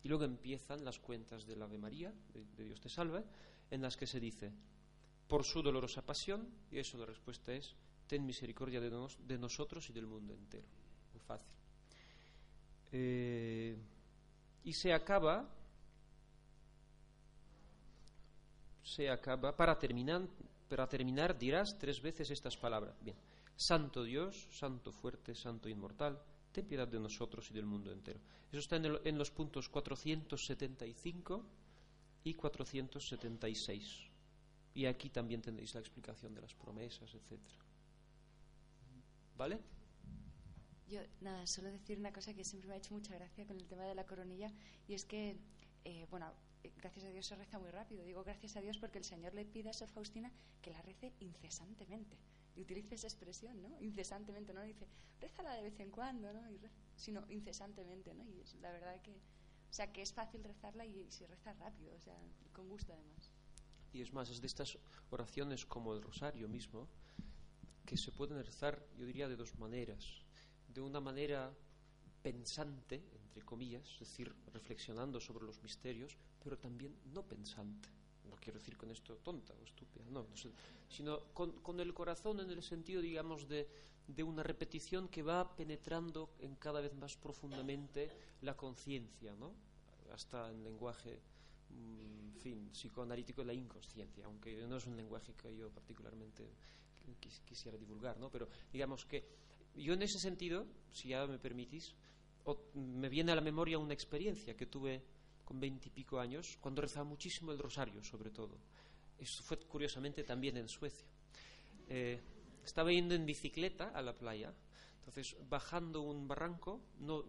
Y luego empiezan las cuentas del Ave María, de, Dios te salve, en las que se dice, por su dolorosa pasión, y eso la respuesta es, ten misericordia de nosotros y del mundo entero. Muy fácil. Eh, y se acaba, se acaba, para terminar, para terminar dirás tres veces estas palabras. Bien, Santo Dios, Santo fuerte, Santo inmortal, ten piedad de nosotros y del mundo entero. Eso está en, en los puntos 475 y 476. Y aquí también tendréis la explicación de las promesas, etc. ¿Vale? Yo, nada, solo decir una cosa que siempre me ha hecho mucha gracia con el tema de la coronilla, y es que, eh, bueno, eh, gracias a Dios se reza muy rápido. Digo gracias a Dios porque el Señor le pide a Sor Faustina que la rece incesantemente. Y utilice esa expresión, ¿no? Incesantemente, ¿no? Dice, rézala de vez en cuando, ¿no? sino incesantemente, ¿no? Y es la verdad que, o sea, que es fácil rezarla y, se reza rápido, o sea, con gusto además. Y es más, es de estas oraciones como el rosario mismo, que se pueden rezar, yo diría, de dos maneras de una manera pensante, entre comillas, es decir, reflexionando sobre los misterios, pero también no pensante. No quiero decir con esto tonta o estúpida, no, sino con, el corazón en el sentido, digamos, de, de una repetición que va penetrando en cada vez más profundamente la conciencia, ¿no? hasta en lenguaje mm, en fin, psicoanalítico la inconsciencia, aunque no es un lenguaje que yo particularmente quisiera divulgar, ¿no? pero digamos que yo en ese sentido, si ya me permitís, me viene a la memoria una experiencia que tuve con veintipico años, cuando rezaba muchísimo el rosario, sobre todo. Eso fue curiosamente también en Suecia. Eh, estaba yendo en bicicleta a la playa, Entonces, bajando un barranco, no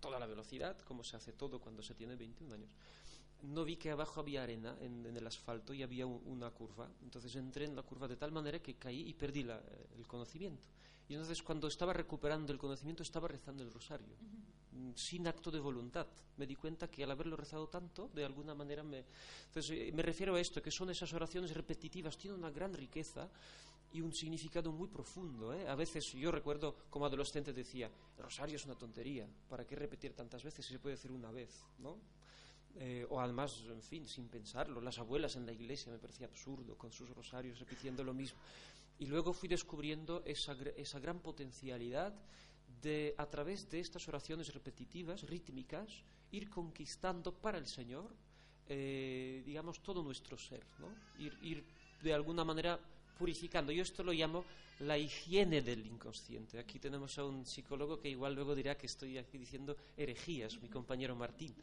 toda la velocidad, como se hace todo cuando se tiene 21 años, no vi que abajo había arena en, el asfalto y había una curva. Entonces entré en la curva de tal manera que caí y perdí el conocimiento. Y entonces cuando estaba recuperando el conocimiento estaba rezando el rosario, sin acto de voluntad. Me di cuenta que al haberlo rezado tanto, de alguna manera me... Entonces eh, me refiero a esto, que son esas oraciones repetitivas, tienen una gran riqueza y un significado muy profundo. ¿eh? A veces yo recuerdo como adolescente decía, el rosario es una tontería, ¿para qué repetir tantas veces si se puede decir una vez? ¿no? Eh, o además, en fin, sin pensarlo, las abuelas en la iglesia me parecía absurdo con sus rosarios repitiendo lo mismo. Y luego fui descubriendo esa, esa gran potencialidad de, a través de estas oraciones repetitivas, rítmicas, ir conquistando para el Señor, eh, digamos, todo nuestro ser, ¿no? ir, ir de alguna manera purificando. Yo esto lo llamo la higiene del inconsciente. Aquí tenemos a un psicólogo que igual luego dirá que estoy aquí diciendo herejías, mi compañero Martín.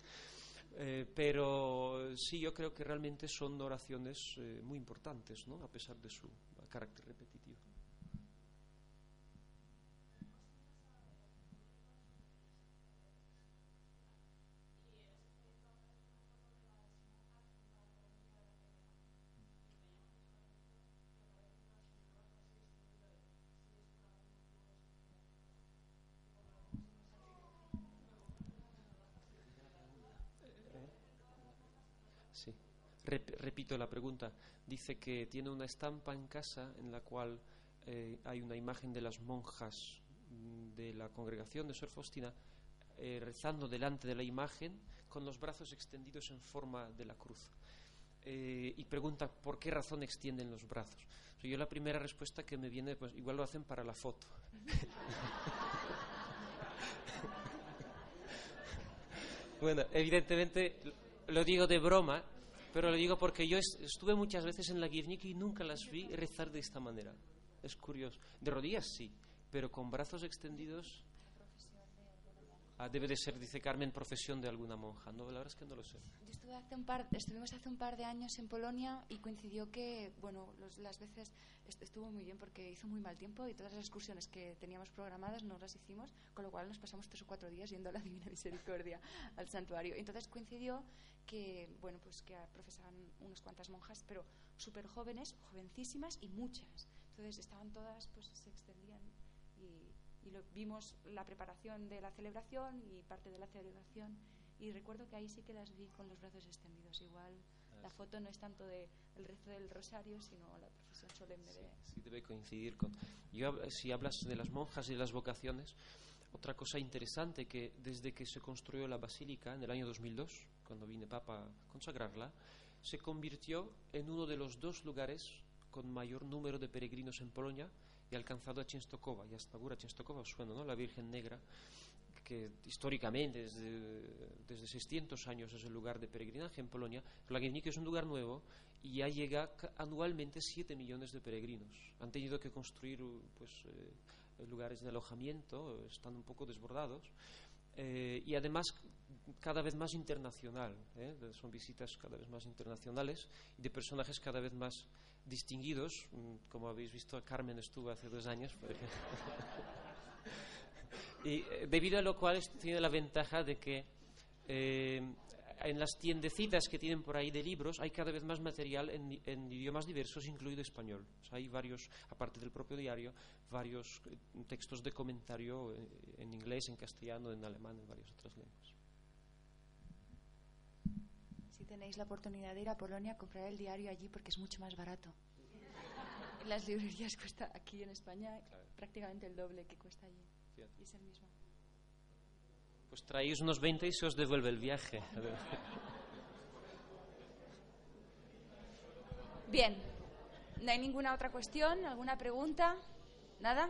Eh, pero sí, yo creo que realmente son oraciones eh, muy importantes, ¿no? a pesar de su carácter repetitivo. Repito la pregunta, dice que tiene una estampa en casa en la cual eh, hay una imagen de las monjas mm, de la congregación de Sor Faustina eh, rezando delante de la imagen con los brazos extendidos en forma de la cruz. Eh, y pregunta por qué razón extienden los brazos. yo la primera respuesta que me viene, pues igual lo hacen para la foto. bueno, evidentemente lo digo de broma, pero lo digo porque yo estuve muchas veces en la Guernica y nunca las vi rezar de esta manera. Es curioso. De rodillas sí, pero con brazos extendidos Ah, debe de ser, dice Carmen, profesión de alguna monja. No, la verdad es que no lo sé. estuvimos hace un par de años en Polonia y coincidió que, bueno, las veces estuvo muy bien porque hizo muy mal tiempo y todas las excursiones que teníamos programadas no las hicimos, con lo cual nos pasamos tres o cuatro días yendo a la Divina Misericordia al santuario. Entonces coincidió que, bueno, pues que profesaban unas cuantas monjas, pero súper jóvenes, jovencísimas y muchas. Entonces estaban todas, pues se extendían y y lo, vimos la preparación de la celebración y parte de la celebración y recuerdo que ahí sí que las vi con los brazos extendidos. Igual ah, la foto no es tanto del el rezo del rosario, sino la profesión solemne de... Sí, debe coincidir con... Yo, si hablas de las monjas y de las vocaciones, otra cosa interesante que desde que se construyó la basílica en el año 2002, cuando vine Papa a consagrarla, se convirtió en uno de los dos lugares con mayor número de peregrinos en Polonia y alcanzado a Chenstokova, y hasta ahora Chenstokova suena, ¿no? La Virgen Negra, que históricamente desde, desde 600 años es el lugar de peregrinaje en Polonia, pero la Guernica es un lugar nuevo y ya llega anualmente 7 millones de peregrinos. Han tenido que construir pues, eh, lugares de alojamiento, están un poco desbordados, eh, y además cada vez más internacional, ¿eh? son visitas cada vez más internacionales y de personajes cada vez más distinguidos, mm, como habéis visto, Carmen estuvo hace dos años, y eh, debido a lo cual tiene la ventaja de que eh, en las tiendecitas que tienen por ahí de libros hay cada vez más material en, idiomas diversos, incluido español. hay varios, aparte del propio diario, varios textos de comentario en inglés, en castellano, en alemán, en varias otras lenguas. Si tenéis la oportunidad de ir a Polonia, comprar el diario allí porque es mucho más barato. En las librerías cuesta aquí en España prácticamente el doble que cuesta allí. Y es el mismo. Pues traéis unos 20 y se os devuelve el viaje. Bien, ¿no hay ninguna otra cuestión? ¿Alguna pregunta? ¿Nada?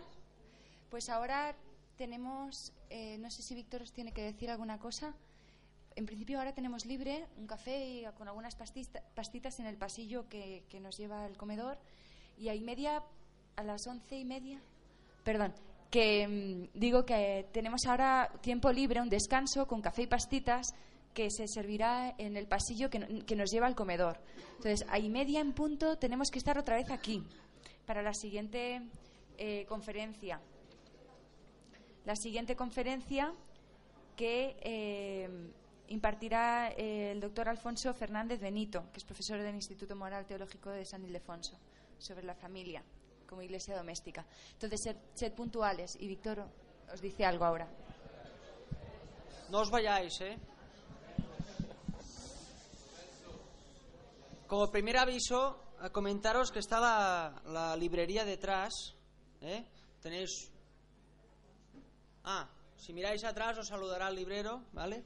Pues ahora tenemos, eh, no sé si Víctor os tiene que decir alguna cosa en principio ahora tenemos libre un café con algunas pastitas en el pasillo que, nos lleva al comedor y a media, a las once y media, perdón, que mm, digo que tenemos ahora tiempo libre, un descanso con café y pastitas que se servirá en el pasillo que, nos lleva al comedor. Entonces, a media en punto tenemos que estar otra vez aquí para la siguiente eh, conferencia. la siguiente conferencia que eh, impartirá el doctor Alfonso Fernández Benito, que es profesor del Instituto Moral Teológico de San Ildefonso, sobre la familia como iglesia doméstica. Entonces, sed, puntuales. Y Víctor os dice algo ahora. No os vayáis, ¿eh? Como primer aviso, a comentaros que está la, librería detrás. ¿eh? Tenéis. Ah, si miráis atrás os saludará el librero, ¿vale?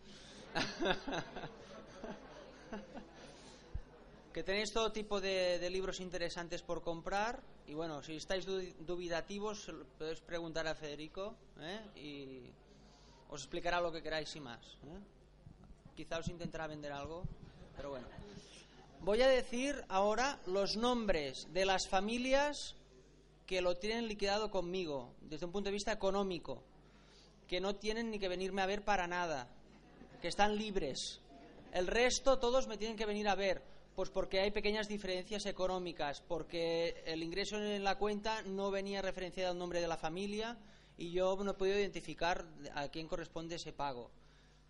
que tenéis todo tipo de, libros interesantes por comprar y bueno, si estáis dubitativos podéis preguntar a Federico ¿eh? y os explicará lo que queráis y más. ¿eh? Quizá os intentará vender algo, pero bueno. Voy a decir ahora los nombres de las familias que lo tienen liquidado conmigo desde un punto de vista económico, que no tienen ni que venirme a ver para nada, que están libres. El resto todos me tienen que venir a ver pues porque hay pequeñas diferencias económicas, porque el ingreso en la cuenta no venía referenciado al nombre de la familia y yo no he podido identificar a quién corresponde ese pago,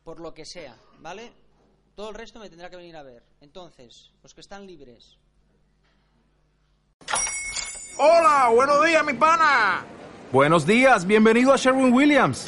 por lo que sea, ¿vale? Todo el resto me tendrá que venir a ver. Entonces, los que están libres. Hola, buenos días, mi pana. Buenos días, bienvenido a Sherwin Williams.